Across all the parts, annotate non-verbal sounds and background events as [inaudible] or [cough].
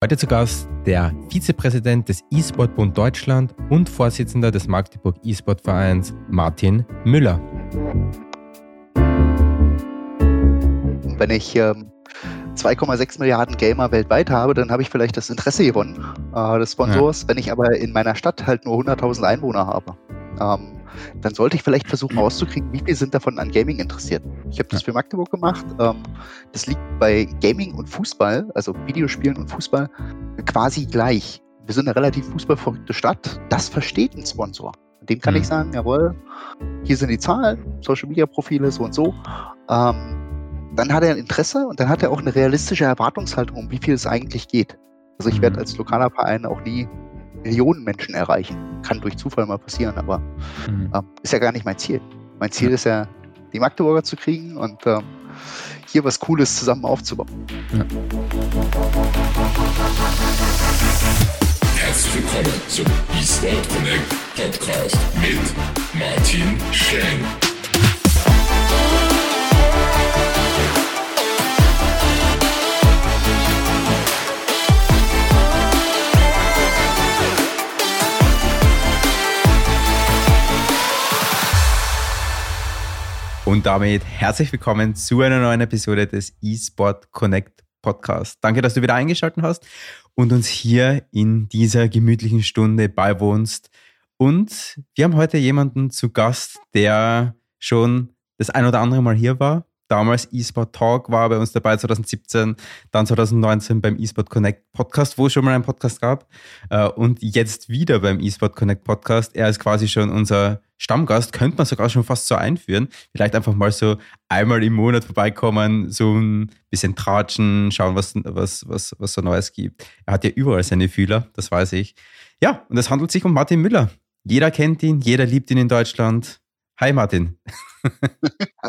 Heute zu Gast der Vizepräsident des E-Sport Bund Deutschland und Vorsitzender des Magdeburg E-Sport Vereins, Martin Müller. Wenn ich ähm, 2,6 Milliarden Gamer weltweit habe, dann habe ich vielleicht das Interesse gewonnen äh, des Sponsors. Ja. Wenn ich aber in meiner Stadt halt nur 100.000 Einwohner habe, ähm, dann sollte ich vielleicht versuchen rauszukriegen, wie viele sind davon an Gaming interessiert. Ich habe das für Magdeburg gemacht. Ähm, das liegt bei Gaming und Fußball, also Videospielen und Fußball, quasi gleich. Wir sind eine relativ fußballverrückte Stadt. Das versteht ein Sponsor. Dem kann mhm. ich sagen, jawohl, hier sind die Zahlen, Social Media Profile, so und so. Ähm, dann hat er ein Interesse und dann hat er auch eine realistische Erwartungshaltung, um wie viel es eigentlich geht. Also ich werde mhm. als lokaler Verein auch nie Millionen Menschen erreichen. Kann durch Zufall mal passieren, aber mhm. äh, ist ja gar nicht mein Ziel. Mein Ziel ja. ist ja, die Magdeburger zu kriegen und äh, hier was Cooles zusammen aufzubauen. Ja. Herzlich willkommen zum eSport Connect Podcast mit Martin Schenk. Und damit herzlich willkommen zu einer neuen Episode des eSport Connect Podcast. Danke, dass du wieder eingeschaltet hast und uns hier in dieser gemütlichen Stunde beiwohnst. Und wir haben heute jemanden zu Gast, der schon das ein oder andere Mal hier war damals eSport Talk war bei uns dabei 2017, dann 2019 beim eSport Connect Podcast, wo es schon mal einen Podcast gab äh, und jetzt wieder beim eSport Connect Podcast. Er ist quasi schon unser Stammgast, könnte man sogar schon fast so einführen. Vielleicht einfach mal so einmal im Monat vorbeikommen, so ein bisschen tratschen, schauen, was, was, was, was so Neues gibt. Er hat ja überall seine Fühler, das weiß ich. Ja, und es handelt sich um Martin Müller. Jeder kennt ihn, jeder liebt ihn in Deutschland. Hi Martin. [laughs]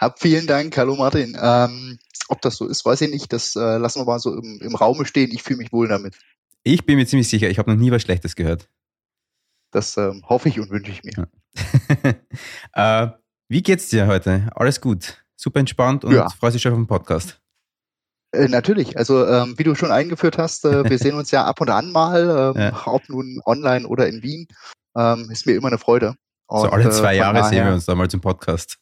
hab, vielen Dank. Hallo Martin. Ähm, ob das so ist, weiß ich nicht. Das äh, lassen wir mal so im, im Raume stehen. Ich fühle mich wohl damit. Ich bin mir ziemlich sicher. Ich habe noch nie was Schlechtes gehört. Das ähm, hoffe ich und wünsche ich mir. [laughs] äh, wie geht's dir heute? Alles gut? Super entspannt und ja. freust dich schon auf den Podcast? Äh, natürlich. Also ähm, wie du schon eingeführt hast, äh, wir [laughs] sehen uns ja ab und an mal, ähm, ja. ob nun online oder in Wien. Ähm, ist mir immer eine Freude. Und, so alle zwei äh, Jahre daher, sehen wir uns da mal zum Podcast.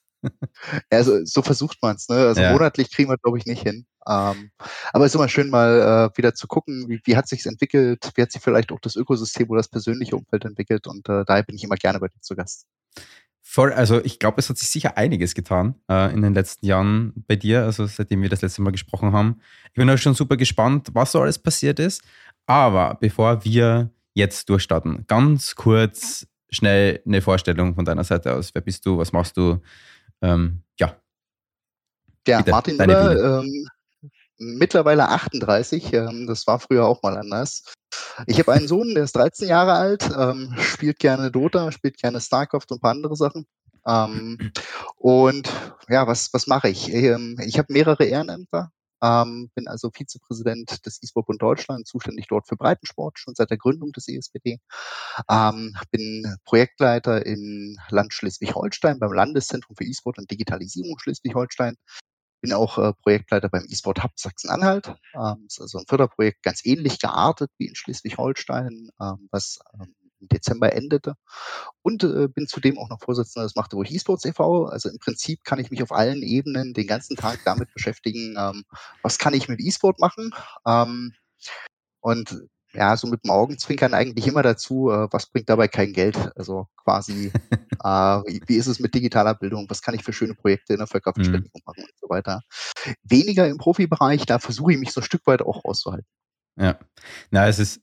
also so versucht man es. Ne? Also ja. monatlich kriegen wir glaube ich nicht hin. Ähm, aber es ist immer schön mal äh, wieder zu gucken, wie, wie hat sich entwickelt, wie hat sich vielleicht auch das Ökosystem oder das persönliche Umfeld entwickelt und äh, daher bin ich immer gerne bei dir zu Gast. Voll, also ich glaube, es hat sich sicher einiges getan äh, in den letzten Jahren bei dir, also seitdem wir das letzte Mal gesprochen haben. Ich bin auch schon super gespannt, was so alles passiert ist. Aber bevor wir jetzt durchstarten, ganz kurz schnell eine Vorstellung von deiner Seite aus. Wer bist du? Was machst du? Ähm, ja. Ja, Bitte, Martin Müller, ähm, mittlerweile 38. Ähm, das war früher auch mal anders. Ich habe einen Sohn, der ist 13 Jahre alt, ähm, spielt gerne Dota, spielt gerne StarCraft und ein paar andere Sachen. Ähm, und ja, was, was mache ich? Ähm, ich habe mehrere Ehrenämter. Ähm, bin also Vizepräsident des E-Sport-Bund Deutschland, zuständig dort für Breitensport, schon seit der Gründung des ESPD. Ähm, bin Projektleiter in Land Schleswig-Holstein beim Landeszentrum für E-Sport und Digitalisierung Schleswig-Holstein. Bin auch äh, Projektleiter beim E-Sport Hub Sachsen-Anhalt. Ähm, ist also ein Förderprojekt ganz ähnlich geartet wie in Schleswig-Holstein, ähm, was ähm, im Dezember endete. Und äh, bin zudem auch noch Vorsitzender des Magdeburg eSports e.V. Also im Prinzip kann ich mich auf allen Ebenen den ganzen Tag damit beschäftigen, ähm, was kann ich mit E-Sport machen. Ähm, und ja, so mit dem Augenzwinkern eigentlich immer dazu, äh, was bringt dabei kein Geld? Also quasi, [laughs] äh, wie, wie, ist es mit digitaler Bildung? Was kann ich für schöne Projekte in der Völkerverständigung mhm. machen und so weiter? Weniger im Profibereich, da versuche ich mich so ein Stück weit auch auszuhalten. Ja, na, es ist,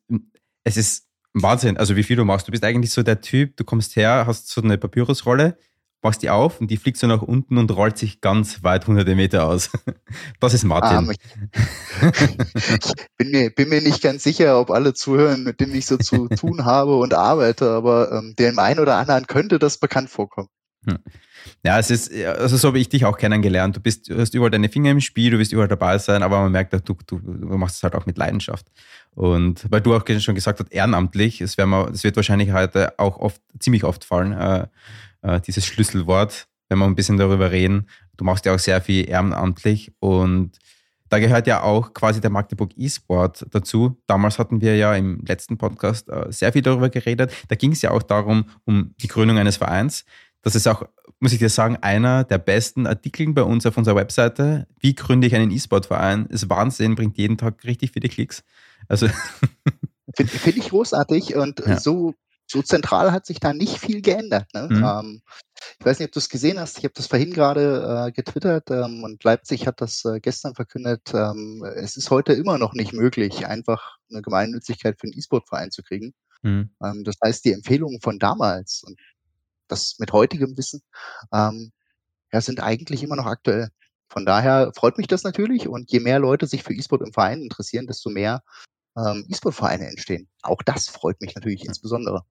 es ist Wahnsinn, also wie viel du machst. Du bist eigentlich so der Typ, du kommst her, hast so eine Papyrusrolle, machst die auf und die fliegt so nach unten und rollt sich ganz weit hunderte Meter aus. [laughs] Das ist Martin. Ah, ich [laughs] bin, mir, bin mir nicht ganz sicher, ob alle zuhören, mit denen ich so zu tun habe und arbeite, aber ähm, dem einen oder anderen könnte das bekannt vorkommen. Hm. Ja, es ist, also so habe ich dich auch kennengelernt. Du bist, du hast überall deine Finger im Spiel, du wirst überall dabei sein, aber man merkt, du, du, du machst es halt auch mit Leidenschaft. Und weil du auch schon gesagt hast, ehrenamtlich, es, wird wahrscheinlich heute auch oft, ziemlich oft fallen, äh, äh, dieses Schlüsselwort, wenn wir ein bisschen darüber reden. Du machst ja auch sehr viel ehrenamtlich und Da gehört ja auch quasi der Magdeburg E-Sport dazu. Damals hatten wir ja im letzten Podcast äh, sehr viel darüber geredet. Da ging es ja auch darum, um die Gründung eines Vereins. Das ist auch, muss ich dir sagen, einer der besten Artikel bei uns auf unserer Webseite. Wie gründe ich einen E-Sport-Verein? Ist Wahnsinn, bringt jeden Tag richtig viele Klicks. Also. [laughs] Finde find ich großartig und ja. so so zentral hat sich da nicht viel geändert. Ne? Mhm. Ähm, ich weiß nicht, ob du es gesehen hast. Ich habe das vorhin gerade äh, getwittert ähm, und Leipzig hat das äh, gestern verkündet. Ähm, es ist heute immer noch nicht möglich, einfach eine Gemeinnützigkeit für einen E-Sport-Verein zu kriegen. Mhm. Ähm, das heißt, die Empfehlungen von damals und das mit heutigem Wissen ähm, ja, sind eigentlich immer noch aktuell. Von daher freut mich das natürlich und je mehr Leute sich für E-Sport im Verein interessieren, desto mehr ähm, E-Sport-Vereine entstehen. Auch das freut mich natürlich insbesondere.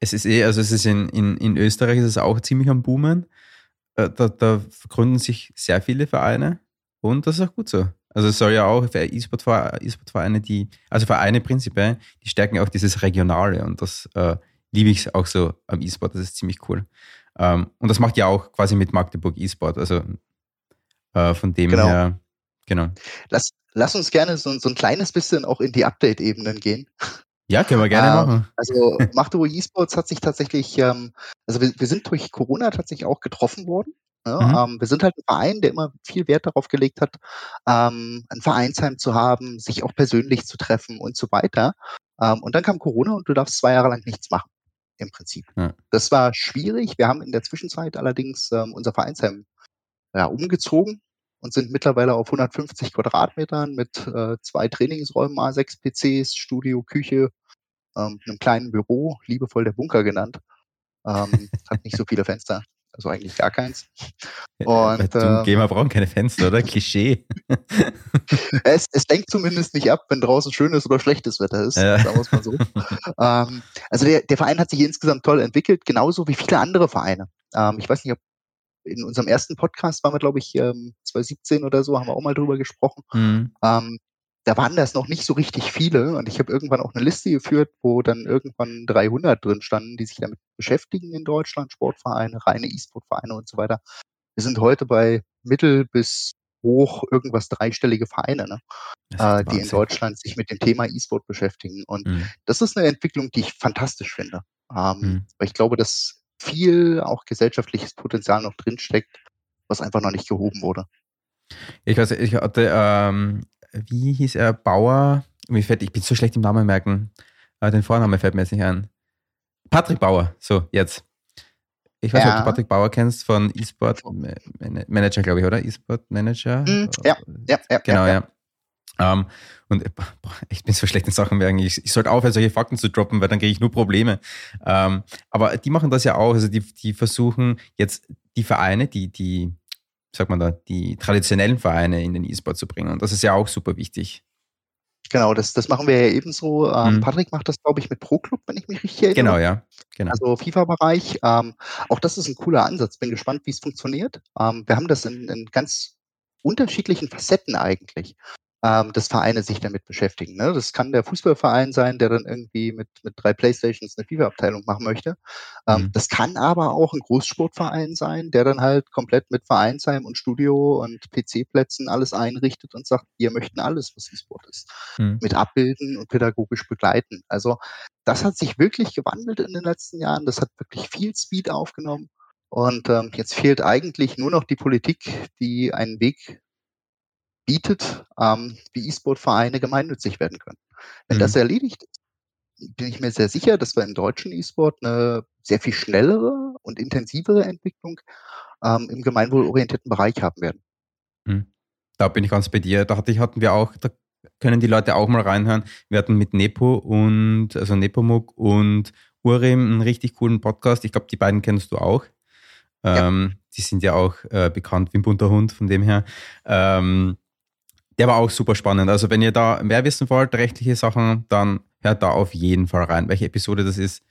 Es ist eh, also es ist in, in, in Österreich ist es auch ziemlich am Boomen. Äh, da, da gründen sich sehr viele Vereine und das ist auch gut so. Also es soll ja auch für E-Sport-Vereine, die, also Vereine prinzipiell, die stärken auch dieses Regionale und das äh, liebe ich auch so am E-Sport, das ist ziemlich cool. Ähm, und das macht ja auch quasi mit Magdeburg E-Sport, also äh, von dem genau. her, genau. Lass, lass uns gerne so, so ein kleines bisschen auch in die Update-Ebenen gehen. Ja, können wir gerne ähm, machen. Also [laughs] Machtoro eSports hat sich tatsächlich, ähm, also wir, wir, sind durch Corona tatsächlich auch getroffen worden. Ja, mhm. ähm, wir sind halt ein Verein, der immer viel Wert darauf gelegt hat, ähm, ein Vereinsheim zu haben, sich auch persönlich zu treffen und so weiter. Ähm, und dann kam Corona und du darfst zwei Jahre lang nichts machen, im Prinzip. Ja. Das war schwierig. Wir haben in der Zwischenzeit allerdings ähm, unser Vereinsheim ja, umgezogen und sind mittlerweile auf 150 Quadratmetern mit äh, zwei Trainingsräumen, A6 PCs, Studio, Küche, ähm, einem kleinen Büro, liebevoll der Bunker genannt. Ähm, hat nicht so viele Fenster, also eigentlich gar keins. Und, äh, Gamer brauchen keine Fenster, oder? [laughs] Klischee. [laughs] es, es lenkt zumindest nicht ab, wenn draußen schönes oder schlechtes Wetter ist, ja. sagen wir es mal so. [laughs] ähm, also der, der Verein hat sich insgesamt toll entwickelt, genauso wie viele andere Vereine. Ähm, ich weiß nicht, ob in unserem ersten Podcast waren wir, glaube ich, 2017 ähm, oder so, haben wir auch mal drüber gesprochen. Mhm. Ähm, da waren das noch nicht so richtig viele und ich habe irgendwann auch eine Liste geführt, wo dann irgendwann 300 drin standen, die sich damit beschäftigen in Deutschland, Sportvereine, reine E-Sport-Vereine und so weiter. Wir sind heute bei mittel bis hoch irgendwas dreistellige Vereine, ne? äh, die in Deutschland sich mit dem Thema E-Sport beschäftigen. Und mhm. das ist eine Entwicklung, die ich fantastisch finde. Ähm, mhm. Weil ich glaube, dass viel auch gesellschaftliches Potenzial noch drinsteckt, was einfach noch nicht gehoben wurde. Ich weiß, ich hatte, ähm, wie hieß er, Bauer, mir fällt, ich bin so schlecht im Namen merken, äh, den Vornamen fällt mir jetzt nicht ein. Patrick Bauer, so, jetzt. Ich weiß nicht, ob du Patrick Bauer kennst von eSport Manager, glaube ich, oder? eSport Manager? Mm, ja, ja, ja. Genau, ja. ja. Um, ähm, und boah, ich bin so schlecht in Sachen merken. Ich, ich sollte aufhören, solche Fakten zu droppen, weil dann kriege ich nur Probleme. Um, ähm, aber die machen das ja auch. Also die, die versuchen jetzt die Vereine, die, die, sagt man da, die traditionellen Vereine in den E-Sport zu bringen. Und das ist ja auch super wichtig. Genau, das, das machen wir ja ebenso. Ähm, mhm. Patrick macht das, glaube ich, mit Pro Club, wenn ich mich richtig erinnere. Genau, ja. Genau. Also FIFA-Bereich. Ähm, auch das ist ein cooler Ansatz. Bin gespannt, wie es funktioniert. Ähm, wir haben das in, in ganz unterschiedlichen Facetten eigentlich ähm, dass Vereine sich damit beschäftigen. Ne? Das kann der Fußballverein sein, der dann irgendwie mit, mit drei Playstations eine FIFA-Abteilung machen möchte. Ähm, mhm. Das kann aber auch ein Großsportverein sein, der dann halt komplett mit Vereinsheim und Studio und PC-Plätzen alles einrichtet und sagt, wir möchten alles, was E-Sport ist. Mhm. Mit abbilden und pädagogisch begleiten. Also das hat sich wirklich gewandelt in den letzten Jahren. Das hat wirklich viel Speed aufgenommen. Und ähm, jetzt fehlt eigentlich nur noch die Politik, die einen Weg bietet, ähm, wie E-Sport-Vereine gemeinnützig werden können. Wenn mhm. das erledigt ist, bin ich mir sehr sicher, dass wir im deutschen E-Sport eine sehr viel schnellere und intensivere Entwicklung ähm, im gemeinwohlorientierten Bereich haben werden. Mhm. Da bin ich ganz bei dir. Da hatten wir auch, da können die Leute auch mal reinhören. Wir hatten mit Nepo und, also Nepomuk und Urim einen richtig coolen Podcast. Ich glaube, die beiden kennst du auch. Ja. Ähm, die sind ja auch äh, bekannt wie ein bunter Hund, von dem her. Ähm, der war auch super spannend. Also wenn ihr da mehr wissen wollt, rechtliche Sachen, dann hört da auf jeden Fall rein. Welche Episode das ist,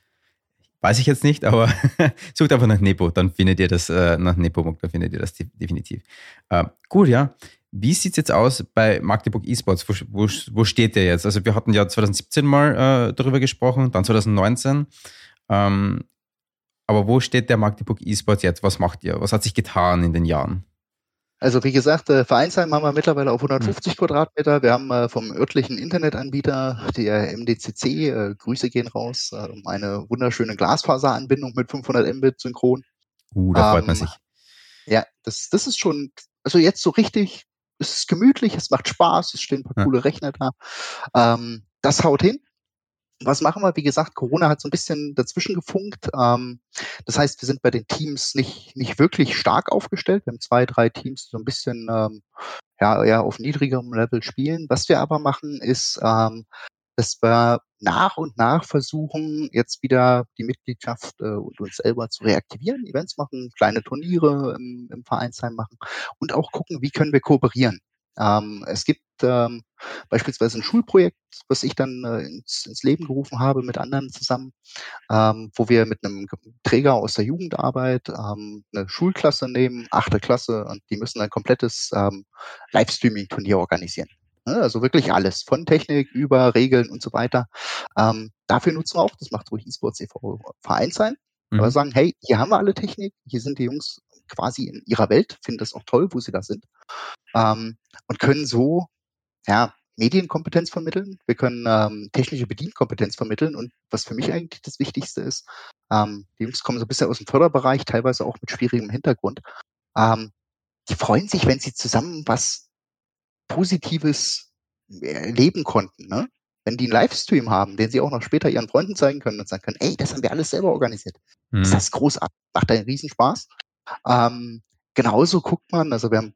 weiß ich jetzt nicht, aber [laughs] sucht einfach nach Nepo, dann findet ihr das, äh, nach Nepomuk, dann findet ihr das definitiv. Äh, gut, ja. Wie sieht es jetzt aus bei Magdeburg Esports? Wo, wo, wo, steht der jetzt? Also wir hatten ja 2017 mal äh, darüber gesprochen, dann 2019. Ähm, aber wo steht der Magdeburg Esports jetzt? Was macht ihr? Was hat sich getan in den Jahren? Also wie gesagt, äh, Vereinsheim haben wir mittlerweile auf 150 mhm. Quadratmeter. Wir haben äh, vom örtlichen Internetanbieter, der MDCC, äh, Grüße gehen raus, äh, eine wunderschöne Glasfaseranbindung mit 500 Mbit synchron. Uh, da freut man ähm, sich. Ja, das, das ist schon, also jetzt so richtig, es ist gemütlich, es macht Spaß, es stehen ein paar ja. coole Rechner da. Ähm, das haut hin was machen wir? Wie gesagt, Corona hat so ein bisschen dazwischen gefunkt. Ähm, das heißt, wir sind bei den Teams nicht, nicht wirklich stark aufgestellt. Wir haben zwei, drei Teams, die so ein bisschen ähm, ja, eher auf niedrigerem Level spielen. Was wir aber machen, ist, ähm, dass wir nach und nach versuchen, jetzt wieder die Mitgliedschaft äh, und uns selber zu reaktivieren, Events machen, kleine Turniere im, im Vereinsheim machen und auch gucken, wie können wir kooperieren. Ähm, es gibt ähm, beispielsweise ein Schulprojekt, was ich dann äh, ins, ins, Leben gerufen habe mit anderen zusammen, ähm, wo wir mit einem Träger aus der Jugendarbeit ähm, eine Schulklasse nehmen, achte Klasse, und die müssen ein komplettes ähm, Livestreaming-Turnier organisieren. Ne? Also wirklich alles, von Technik über Regeln und so weiter. Ähm, dafür nutzen wir auch, das macht ruhig eSports e.V. Verein sein, mhm. aber sagen, hey, hier haben wir alle Technik, hier sind die Jungs quasi in ihrer Welt, finden das auch toll, wo sie da sind ähm, und können so ja, Medienkompetenz vermitteln, wir können ähm, technische Bedienkompetenz vermitteln und was für mich eigentlich das Wichtigste ist, ähm, die Jungs kommen so ein bisschen aus dem Förderbereich, teilweise auch mit schwierigem Hintergrund. Ähm, die freuen sich, wenn sie zusammen was Positives erleben konnten. Ne? Wenn die einen Livestream haben, den sie auch noch später ihren Freunden zeigen können und sagen können, ey, das haben wir alles selber organisiert. Mhm. Das ist großartig, macht einen Riesenspaß. Ähm, genauso guckt man, also wir haben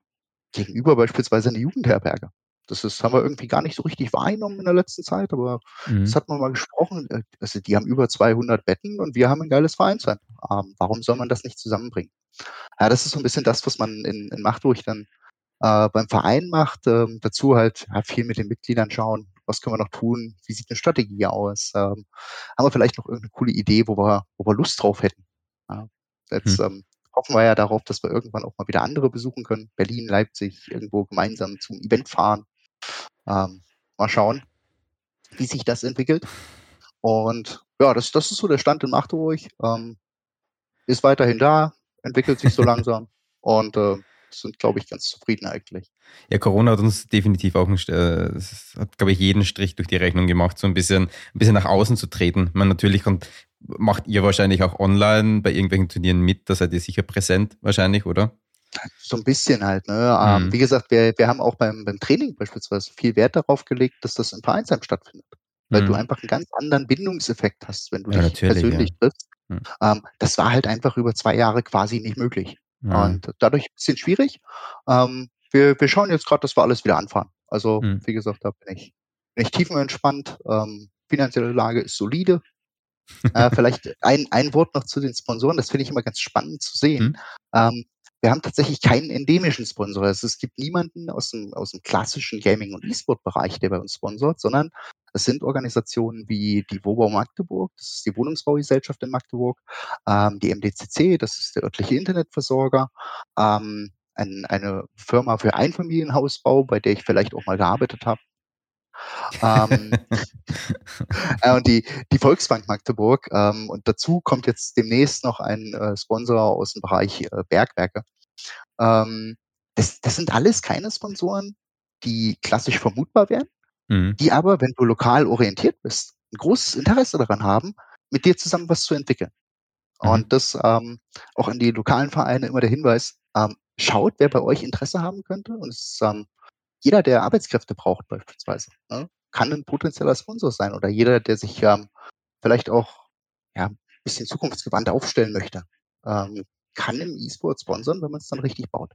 gegenüber beispielsweise eine Jugendherberge. Das ist, haben wir irgendwie gar nicht so richtig wahrgenommen in der letzten Zeit, aber mhm. das hat man mal gesprochen. Äh, also die haben über 200 Betten und wir haben ein geiles Vereinsheim. Ähm, warum soll man das nicht zusammenbringen? Ja, das ist so ein bisschen das, was man in, in Machtruhig dann äh, beim Verein macht. Ähm, dazu halt ja, viel mit den Mitgliedern schauen, was können wir noch tun, wie sieht eine Strategie aus, ähm, haben wir vielleicht noch irgendeine coole Idee, wo wir, wo wir Lust drauf hätten. Ja, jetzt, mhm. hoffen wir ja darauf, dass wir irgendwann auch mal wieder andere besuchen können. Berlin, Leipzig, irgendwo gemeinsam zum Event fahren. Ähm, mal schauen, wie sich das entwickelt. Und ja, das, das ist so der Stand in Magdeburg. Ähm, ist weiterhin da, entwickelt sich so [laughs] langsam und äh, sind, glaube ich, ganz zufrieden eigentlich. Ja, Corona hat uns definitiv auch, äh, hat, glaube ich, jeden Strich durch die Rechnung gemacht, so ein bisschen, ein bisschen nach außen zu treten. Man natürlich und macht ihr wahrscheinlich auch online bei irgendwelchen Turnieren mit, da seid ihr sicher präsent wahrscheinlich, oder? So ein bisschen halt. Ne? Ähm, mhm. wie gesagt, wir, wir haben auch beim, beim Training beispielsweise viel Wert darauf gelegt, dass das im Vereinsheim stattfindet. Weil mhm. du einfach einen ganz anderen Bindungseffekt hast, wenn du ja, dich persönlich ja. triffst. Mhm. Ähm, das war halt einfach über zwei Jahre quasi nicht möglich. Mhm. Und dadurch ein bisschen schwierig. Ähm, wir, wir schauen jetzt gerade, dass wir alles wieder anfahren. Also, mhm. wie gesagt, da bin ich, bin ich tiefenentspannt. Ähm, finanzielle Lage ist solide äh, vielleicht ein, ein Wort noch zu den Sponsoren, das finde ich immer ganz spannend zu sehen. Mhm. Ähm, wir haben tatsächlich keinen endemischen Sponsor. Also es gibt niemanden aus dem, aus dem klassischen Gaming- und E-Sport-Bereich, der bei uns sponsort, sondern es sind Organisationen wie die Wobau Magdeburg, das ist die Wohnungsbaugesellschaft in Magdeburg, ähm, die MDCC, das ist der örtliche Internetversorger, ähm, ein, eine Firma für Einfamilienhausbau, bei der ich vielleicht auch mal gearbeitet habe, ähm, [laughs] äh, und die, die Volksbank Magdeburg. Ähm, und dazu kommt jetzt demnächst noch ein äh, Sponsor aus dem Bereich äh, Bergwerke. Ähm, das, das sind alles keine Sponsoren, die klassisch vermutbar wären, mhm. die aber, wenn du lokal orientiert bist, ein großes Interesse daran haben, mit dir zusammen was zu entwickeln. Mhm. Und das ähm, auch an die lokalen Vereine immer der Hinweis, ähm, schaut, wer bei euch Interesse haben könnte. Und es ist ähm, jeder, der Arbeitskräfte braucht beispielsweise, ne, kann ein potenzieller Sponsor sein oder jeder, der sich ähm, vielleicht auch ja, ein bisschen zukunftsgewandt aufstellen möchte, ähm, kann im E-Sport sponsern, wenn man es dann richtig baut.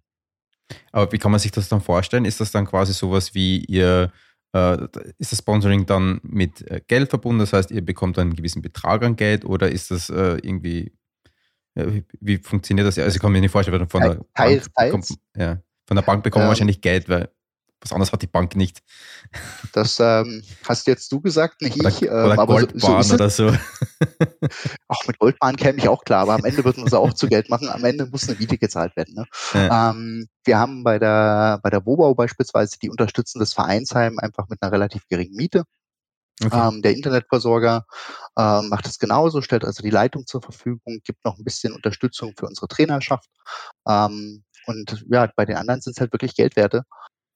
Aber wie kann man sich das dann vorstellen? Ist das dann quasi sowas wie ihr, äh, ist das Sponsoring dann mit äh, Geld verbunden? Das heißt, ihr bekommt einen gewissen Betrag an Geld oder ist das äh, irgendwie, wie, wie, funktioniert das? Also ich kann mir nicht vorstellen, von der, Teils, Bank, bekommt, ja, von der Bank bekommen ähm, wahrscheinlich Geld, weil was anderes hat die Bank nicht. Das ähm, hast jetzt du gesagt, nicht oder, ich. Ähm, oder aber Goldbahn so, so oder so. Auch mit Goldbahn käme ich auch klar, aber am Ende wird man es auch zu Geld machen. Am Ende muss eine Miete gezahlt werden. Ne? Ja. Ähm, wir haben bei der, bei der Wobau beispielsweise, die unterstützen das Vereinsheim einfach mit einer relativ geringen Miete. Okay. Ähm, der Internetversorger äh, macht es genauso, stellt also die Leitung zur Verfügung, gibt noch ein bisschen Unterstützung für unsere Trainerschaft. Ähm, und ja, bei den anderen sind es halt wirklich Geldwerte,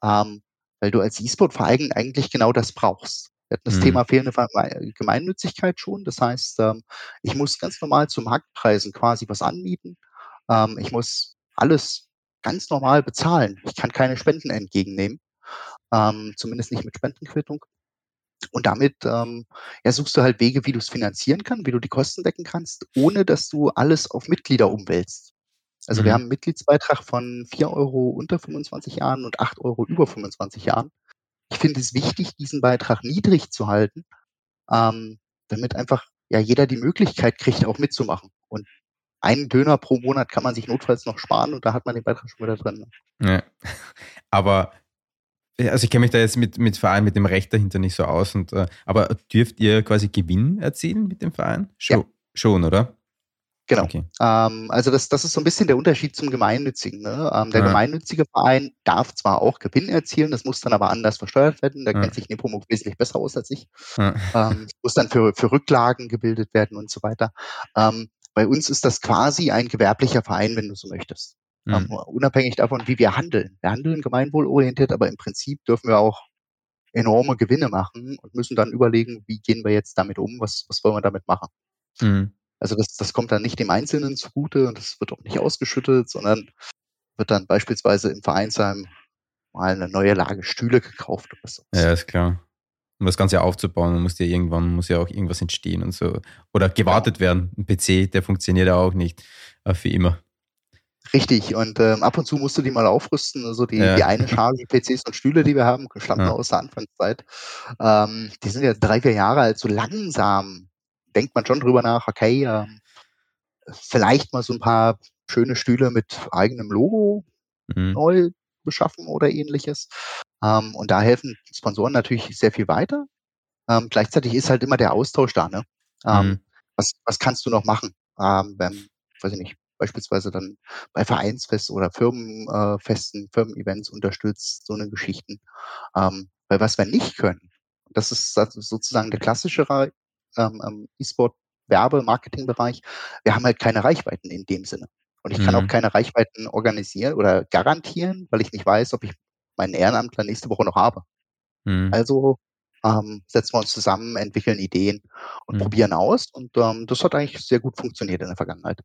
ähm, weil du als E-Sport-Verein eigentlich genau das brauchst. Wir hatten das mhm. Thema fehlende Gemeinnützigkeit schon. Das heißt, ähm, ich muss ganz normal zu Marktpreisen quasi was anbieten. Ähm, ich muss alles ganz normal bezahlen. Ich kann keine Spenden entgegennehmen, ähm, zumindest nicht mit Spendenquittung. Und damit ähm, ja, suchst du halt Wege, wie du es finanzieren kannst, wie du die Kosten decken kannst, ohne dass du alles auf Mitglieder umwälzt. Also mhm. wir haben einen Mitgliedsbeitrag von 4 Euro unter 25 Jahren und 8 Euro über 25 Jahren. Ich finde es wichtig, diesen Beitrag niedrig zu halten, ähm, damit einfach ja jeder die Möglichkeit kriegt, auch mitzumachen. Und einen Döner pro Monat kann man sich notfalls noch sparen und da hat man den Beitrag schon wieder drin. Ja. [laughs] Aber also ich kenne mich da jetzt mit, mit Verein, mit dem Recht dahinter nicht so aus. Und, äh, aber dürft ihr quasi Gewinn erzielen mit dem Verein? Schon, ja. schon oder? Genau. Okay. Ähm, also das, das ist so ein bisschen der Unterschied zum Gemeinnützigen. Ne? Ähm, der ja. gemeinnützige Verein darf zwar auch Gewinn erzielen, das muss dann aber anders versteuert werden. Da ja. kennt sich Nepomuk wesentlich besser aus als ich. Ja. Ähm, [laughs] muss dann für, für Rücklagen gebildet werden und so weiter. Ähm, bei uns ist das quasi ein gewerblicher Verein, wenn du so möchtest. Mhm. unabhängig davon, wie wir handeln. Wir handeln gemeinwohlorientiert, aber im Prinzip dürfen wir auch enorme Gewinne machen und müssen dann überlegen, wie gehen wir jetzt damit um, was, was wollen wir damit machen. Mhm. Also das, das kommt dann nicht dem Einzelnen zugute und das wird auch nicht ausgeschüttet, sondern wird dann beispielsweise im Vereinsheim mal eine neue Lage Stühle gekauft oder so. Ja, ist klar. Um das Ganze aufzubauen, muss ja irgendwann muss ja auch irgendwas entstehen und so. Oder gewartet werden. Ein PC, der funktioniert ja auch nicht äh, für immer. Richtig, und ähm, ab und zu musst du die mal aufrüsten. Also die, ja. die eine Charge PCs und Stühle, die wir haben, stammen ja. aus der Anfangszeit. Ähm, die sind ja drei, vier Jahre alt. So langsam denkt man schon drüber nach, okay, ähm, vielleicht mal so ein paar schöne Stühle mit eigenem Logo mhm. neu beschaffen oder ähnliches. Ähm, und da helfen Sponsoren natürlich sehr viel weiter. Ähm, gleichzeitig ist halt immer der Austausch da. Ne? Ähm, mhm. was, was kannst du noch machen? Ähm, wenn, weiß ich nicht, beispielsweise dann bei Vereinsfest oder Firmenfesten, äh, Firmen-Events unterstützt, so eine Geschichten. Ähm, weil was wir nicht können, das ist sozusagen der klassische ähm, ähm, E-Sport Werbe, Marketingbereich, wir haben halt keine Reichweiten in dem Sinne. Und ich kann mhm. auch keine Reichweiten organisieren oder garantieren, weil ich nicht weiß, ob ich meinen Ehrenamtler nächste Woche noch habe. Mhm. Also ähm, setzen wir uns zusammen, entwickeln Ideen und mhm. probieren aus. Und ähm, das hat eigentlich sehr gut funktioniert in der Vergangenheit.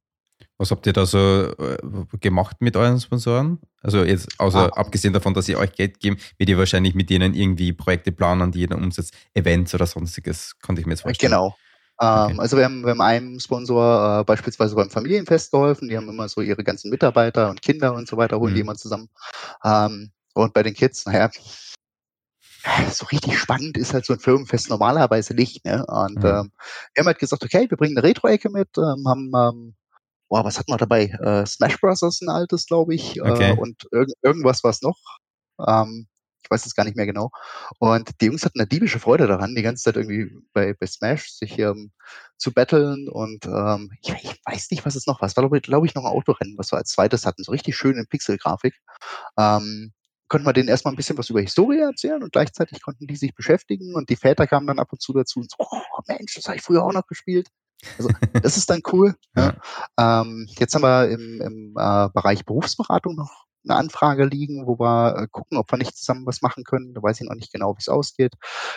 Was habt ihr da so äh, gemacht mit euren Sponsoren? Also jetzt, außer ah. abgesehen davon, dass sie euch Geld geben, wird ihr wahrscheinlich mit denen irgendwie Projekte planen, die jeder umsetzt, Events oder sonstiges, konnte ich mir jetzt vorstellen. Genau. Okay. Ähm, also wir haben, wir haben einem Sponsor äh, beispielsweise beim Familienfest geholfen, die haben immer so ihre ganzen Mitarbeiter und Kinder und so weiter, holen mhm. die immer zusammen. Ähm, und bei den Kids, naja, so richtig spannend ist halt so ein Firmenfest normalerweise nicht. Ne? Und mhm. ähm, wir haben halt gesagt, okay, wir bringen eine Retro-Ecke mit, ähm, haben ähm, boah, was hatten wir dabei? Äh, Smash Bros. ist ein altes, glaube ich, äh, okay. äh, und irg irgendwas was noch. Ähm, ich weiß es gar nicht mehr genau. Und die Jungs hatten eine diebische Freude daran, die ganze Zeit irgendwie bei, bei Smash sich ähm, zu battlen und ähm, ich, ich, weiß nicht, was es noch war. Es war, glaube ich, glaub ich, noch ein Autorennen, was wir als zweites hatten, so richtig schön in Pixelgrafik. Ähm, konnten wir denen erstmal ein bisschen was über Historie erzählen und gleichzeitig konnten die sich beschäftigen und die Väter kamen dann ab und zu dazu und so, oh Mensch, das habe ich früher auch noch gespielt. Also das ist dann cool. [laughs] ja. ähm, jetzt haben wir im, im äh, Bereich Berufsberatung noch eine Anfrage liegen, wo wir äh, gucken, ob wir nicht zusammen was machen können. Da weiß ich noch nicht genau, wie es ausgeht.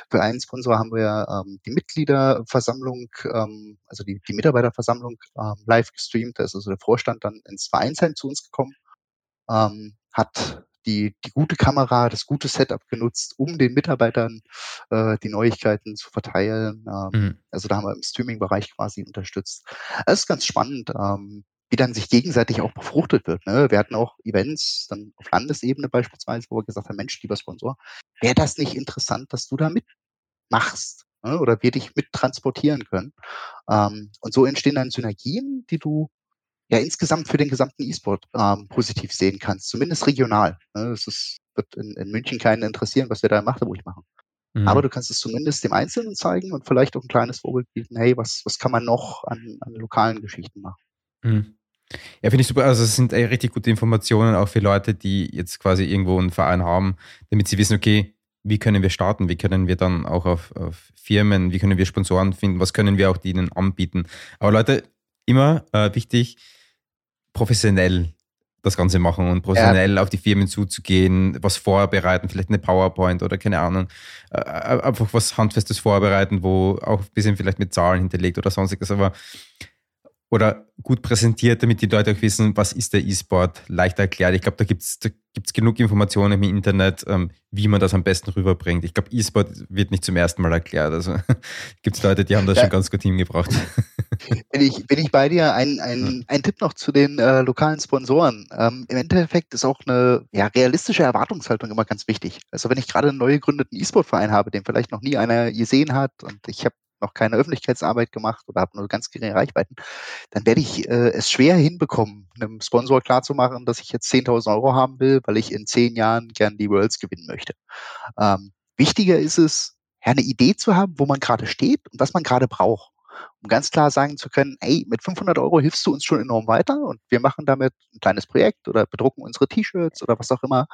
Für einen Sponsor haben wir ähm, die Mitgliederversammlung, ähm, also die, die Mitarbeiterversammlung ähm, live gestreamt. Da ist also der Vorstand dann ins Vereinsheim zu uns gekommen, ähm, hat die, die gute Kamera, das gute Setup genutzt, um den Mitarbeitern äh, die Neuigkeiten zu verteilen. Ähm, mhm. Also da haben wir im Streaming-Bereich quasi unterstützt. Das ist ganz spannend, ähm, wie dann sich gegenseitig auch befruchtet wird. Ne? Wir hatten auch Events dann auf Landesebene beispielsweise, wo wir gesagt haben, Mensch, lieber Sponsor, wäre das nicht interessant, dass du da mitmachst? Ne? Oder wir dich mit transportieren können. Ähm, und so entstehen dann Synergien, die du ja insgesamt für den gesamten E-Sport ähm, positiv sehen kannst, zumindest regional. Ne? Es ist, wird in, in, München keinen interessieren, was wir da in Magdeburg machen. Mhm. Aber du kannst es zumindest dem Einzelnen zeigen und vielleicht auch ein kleines Vorbild bieten, hey, was, was kann man noch an, an lokalen Geschichten machen? Mhm. Ja, finde ich super. Also es sind richtig gute Informationen auch für Leute, die jetzt quasi irgendwo einen Verein haben, damit sie wissen, okay, wie können wir starten, wie können wir dann auch auf, auf Firmen, wie können wir Sponsoren finden, was können wir auch denen anbieten. Aber Leute, immer äh, wichtig, professionell das Ganze machen und professionell ja. auf die Firmen zuzugehen, was vorbereiten, vielleicht eine PowerPoint oder keine Ahnung, äh, äh, einfach was Handfestes vorbereiten, wo auch ein bisschen vielleicht mit Zahlen hinterlegt oder sonstiges, aber oder gut präsentiert, damit die Leute auch wissen, was ist der E-Sport, leichter erklärt. Ich glaube, da gibt es da gibt's genug Informationen im Internet, ähm, wie man das am besten rüberbringt. Ich glaube, E-Sport wird nicht zum ersten Mal erklärt. Also [laughs] gibt es Leute, die haben das ja. schon ganz gut hingebracht. [laughs] Bin ich, bin ich bei dir. Ein, ein, ein Tipp noch zu den äh, lokalen Sponsoren. Ähm, Im Endeffekt ist auch eine ja, realistische Erwartungshaltung immer ganz wichtig. Also wenn ich gerade einen neu gegründeten E-Sport-Verein habe, den vielleicht noch nie einer gesehen hat und ich habe noch keine Öffentlichkeitsarbeit gemacht oder habe nur ganz geringe Reichweiten, dann werde ich äh, es schwer hinbekommen, einem Sponsor klarzumachen, dass ich jetzt 10.000 Euro haben will, weil ich in zehn Jahren gern die Worlds gewinnen möchte. Ähm, wichtiger ist es, ja, eine Idee zu haben, wo man gerade steht und was man gerade braucht um ganz klar sagen zu können, hey, mit 500 Euro hilfst du uns schon enorm weiter und wir machen damit ein kleines Projekt oder bedrucken unsere T-Shirts oder was auch immer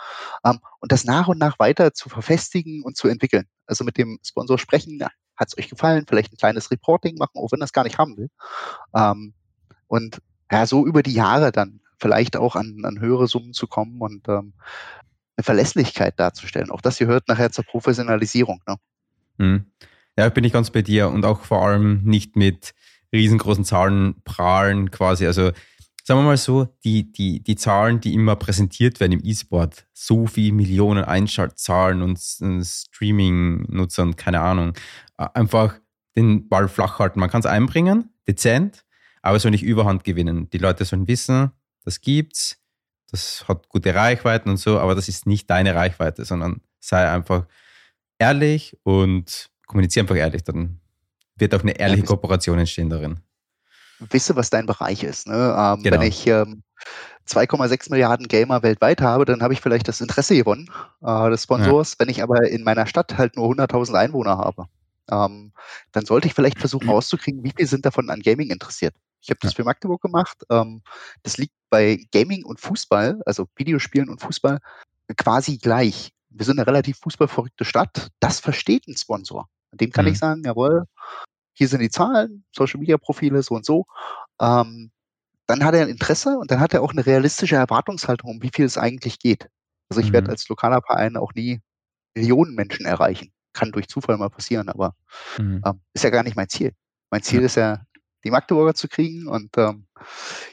ähm, und das nach und nach weiter zu verfestigen und zu entwickeln. Also mit dem Sponsor sprechen, hat es euch gefallen, vielleicht ein kleines Reporting machen, auch wenn es gar nicht haben will. Ähm, und ja, so über die Jahre dann vielleicht auch an, an höhere Summen zu kommen und ähm, eine Verlässlichkeit darzustellen. Auch das gehört nachher zur Professionalisierung. Ne? Mhm. Ja, bin ich ganz bei dir und auch vor allem nicht mit riesengroßen Zahlen prahlen quasi. Also sagen wir mal so, die, die, die Zahlen, die immer präsentiert werden im E-Sport, so viele Millionen Einschaltzahlen und Streaming-Nutzern, keine Ahnung, einfach den Ball flach halten. Man kann es einbringen, dezent, aber es soll nicht Überhand gewinnen. Die Leute sollen wissen, das gibt's, das hat gute Reichweiten und so, aber das ist nicht deine Reichweite, sondern sei einfach ehrlich und kommuniziere einfach ehrlich, dann wird auch eine ehrliche Kooperation entstehen darin. Wisse, was dein Bereich ist. Ne? Ähm, genau. Wenn ich ähm, 2,6 Milliarden Gamer weltweit habe, dann habe ich vielleicht das Interesse gewonnen äh, des Sponsors. Ja. Wenn ich aber in meiner Stadt halt nur 100.000 Einwohner habe, ähm, dann sollte ich vielleicht versuchen rauszukriegen, wie viele sind davon an Gaming interessiert. Ich habe das für Magdeburg gemacht. Ähm, das liegt bei Gaming und Fußball, also Videospielen und Fußball, quasi gleich. Wir sind eine relativ fußballverrückte Stadt. Das versteht ein Sponsor. Dem kann mhm. ich sagen, jawohl, hier sind die Zahlen, Social Media Profile, so und so. Ähm, dann hat er ein Interesse und dann hat er auch eine realistische Erwartungshaltung, um wie viel es eigentlich geht. Also ich mhm. werde als lokaler Verein auch nie Millionen Menschen erreichen. Kann durch Zufall mal passieren, aber mhm. ähm, ist ja gar nicht mein Ziel. Mein Ziel ja. ist ja, die Magdeburger zu kriegen und ähm,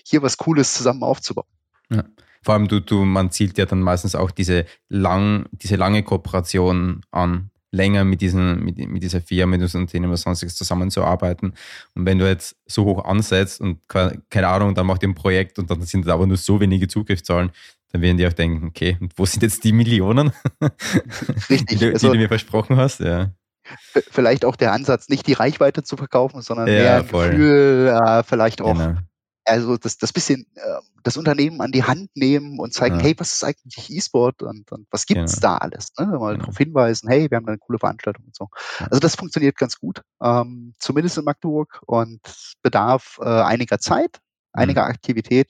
hier was Cooles zusammen aufzubauen. Ja. Vor allem du, du, man zielt ja dann meistens auch diese lang, diese lange Kooperation an länger mit, diesen, mit, mit dieser Firma, mit diesem Unternehmen oder sonstiges zusammenzuarbeiten. Und wenn du jetzt so hoch ansetzt und keine Ahnung, dann macht ihr ein Projekt und dann sind da aber nur so wenige Zugriffszahlen, dann werden die auch denken, okay, und wo sind jetzt die Millionen, [laughs] Richtig, die, du, also, die du mir versprochen hast? Ja. Vielleicht auch der Ansatz, nicht die Reichweite zu verkaufen, sondern ja, mehr voll. Gefühl, äh, vielleicht auch genau also das, das bisschen äh, das Unternehmen an die Hand nehmen und zeigen, ja. hey, was ist eigentlich E-Sport und, und was gibt's ja. da alles? Ne? Mal ja. darauf hinweisen, hey, wir haben da eine coole Veranstaltung und so. Also das funktioniert ganz gut, ähm, zumindest in Magdeburg und bedarf äh, einiger Zeit, mhm. einiger Aktivität,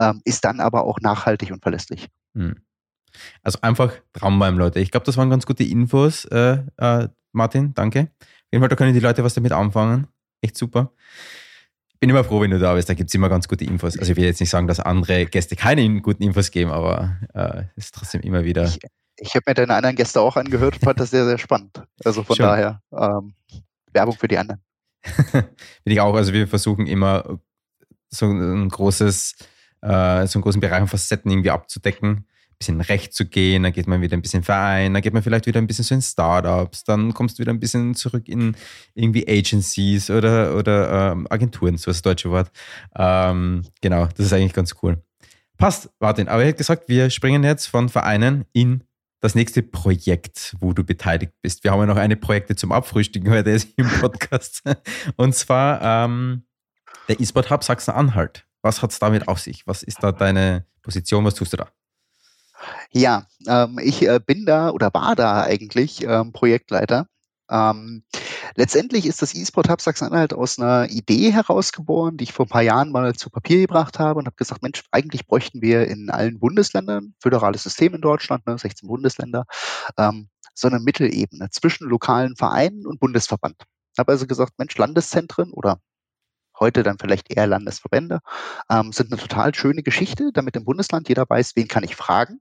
ähm, ist dann aber auch nachhaltig und verlässlich. Mhm. Also einfach dranbleiben, Leute. Ich glaube, das waren ganz gute Infos, äh, äh, Martin, danke. Auf jeden Fall, da können die Leute was damit anfangen. Echt super bin immer froh, wenn du da bist. Da gibt es immer ganz gute Infos. Also ich will jetzt nicht sagen, dass andere Gäste keine guten Infos geben, aber äh, es ist trotzdem immer wieder. Ich, ich habe mir deine anderen Gäste auch angehört und fand das sehr, sehr spannend. Also von Schon. daher ähm, Werbung für die anderen. [laughs] Bin ich auch. Also wir versuchen immer so ein großes, äh, so einen großen Bereich an Facetten irgendwie abzudecken bisschen recht zu gehen, dann geht man wieder ein bisschen Verein, dann geht man vielleicht wieder ein bisschen so in Startups, dann kommst du wieder ein bisschen zurück in irgendwie Agencies oder, oder ähm, Agenturen, so das deutsche Wort. Ähm, genau, das ist eigentlich ganz cool. Passt, Martin, aber ich hätte gesagt, wir springen jetzt von Vereinen in das nächste Projekt, wo du beteiligt bist. Wir haben ja noch eine Projekte zum Abfrühstücken heute [laughs] im Podcast. Und zwar ähm, der E-Sport Hub Sachsen-Anhalt. Was hat es damit auf sich? Was ist da deine Position? Was tust du da? Ja, ähm, ich äh, bin da oder war da eigentlich ähm, Projektleiter. Ähm, letztendlich ist das E-Sport Hub Sachsen-Anhalt aus einer Idee herausgeboren, die ich vor ein paar Jahren mal zu Papier gebracht habe und habe gesagt, Mensch, eigentlich bräuchten wir in allen Bundesländern, föderales System in Deutschland, ne, 16 Bundesländer, ähm, so eine Mittelebene zwischen lokalen Vereinen und Bundesverband. Ich habe also gesagt, Mensch, Landeszentren oder heute dann vielleicht eher Landesverbände, ähm, sind eine total schöne Geschichte, damit im Bundesland jeder weiß, wen kann ich fragen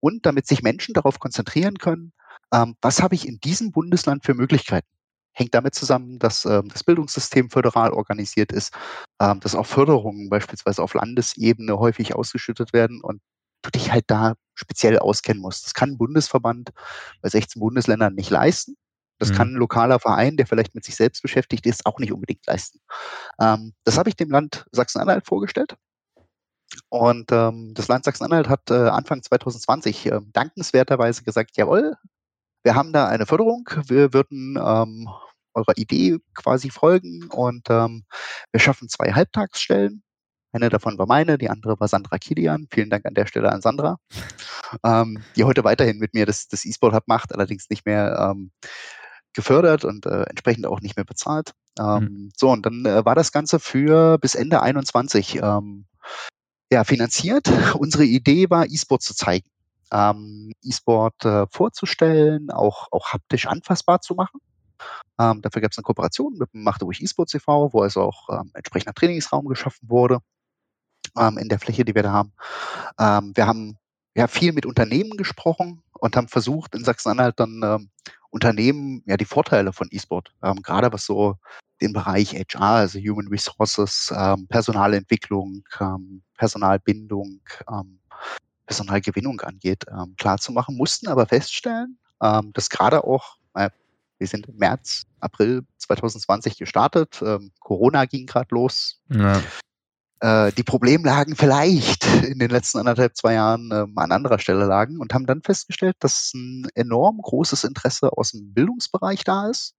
und damit sich Menschen darauf konzentrieren können, ähm, was habe ich in diesem Bundesland für Möglichkeiten. Hängt damit zusammen, dass ähm, das Bildungssystem föderal organisiert ist, ähm, dass auch Förderungen beispielsweise auf Landesebene häufig ausgeschüttet werden und du dich halt da speziell auskennen musst. Das kann ein Bundesverband bei 16 Bundesländern nicht leisten. Das mhm. kann ein lokaler Verein, der vielleicht mit sich selbst beschäftigt ist, auch nicht unbedingt leisten. Ähm, das habe ich dem Land Sachsen-Anhalt vorgestellt. Und ähm, das Land Sachsen-Anhalt hat äh, Anfang 2020 äh, dankenswerterweise gesagt, jawohl, wir haben da eine Förderung, wir würden ähm, eurer Idee quasi folgen und ähm, wir schaffen zwei Halbtagsstellen. Eine davon war meine, die andere war Sandra Kilian. Vielen Dank an der Stelle an Sandra, ähm, die heute weiterhin mit mir das, das E-Sport Hub macht, allerdings nicht mehr ähm, gefördert und äh, entsprechend auch nicht mehr bezahlt. Ähm, mhm. So, und dann äh, war das Ganze für bis Ende 21 ähm, ja, finanziert. [laughs] Unsere Idee war, E-Sport zu zeigen, ähm, E-Sport äh, vorzustellen, auch, auch haptisch anfassbar zu machen. Ähm, dafür gab es eine Kooperation mit dem Machte ruhig E-Sport TV, wo also auch ähm, entsprechender Trainingsraum geschaffen wurde ähm, in der Fläche, die wir da haben. Ähm, wir haben ja viel mit Unternehmen gesprochen und haben versucht, in Sachsen-Anhalt dann ähm, Unternehmen ja die Vorteile von E-Sport, ähm, gerade was so den Bereich HR, also Human Resources, ähm, Personalentwicklung, ähm, Personalbindung, ähm, Personalgewinnung angeht, ähm, klar zu mussten aber feststellen, ähm, dass gerade auch, äh, wir sind im März, April 2020 gestartet, Corona ging gerade los. Ja. Äh, die Problemlagen vielleicht in den letzten anderthalb, zwei Jahren ähm, an anderer Stelle lagen und haben dann festgestellt, dass ein enorm großes Interesse aus dem Bildungsbereich da ist,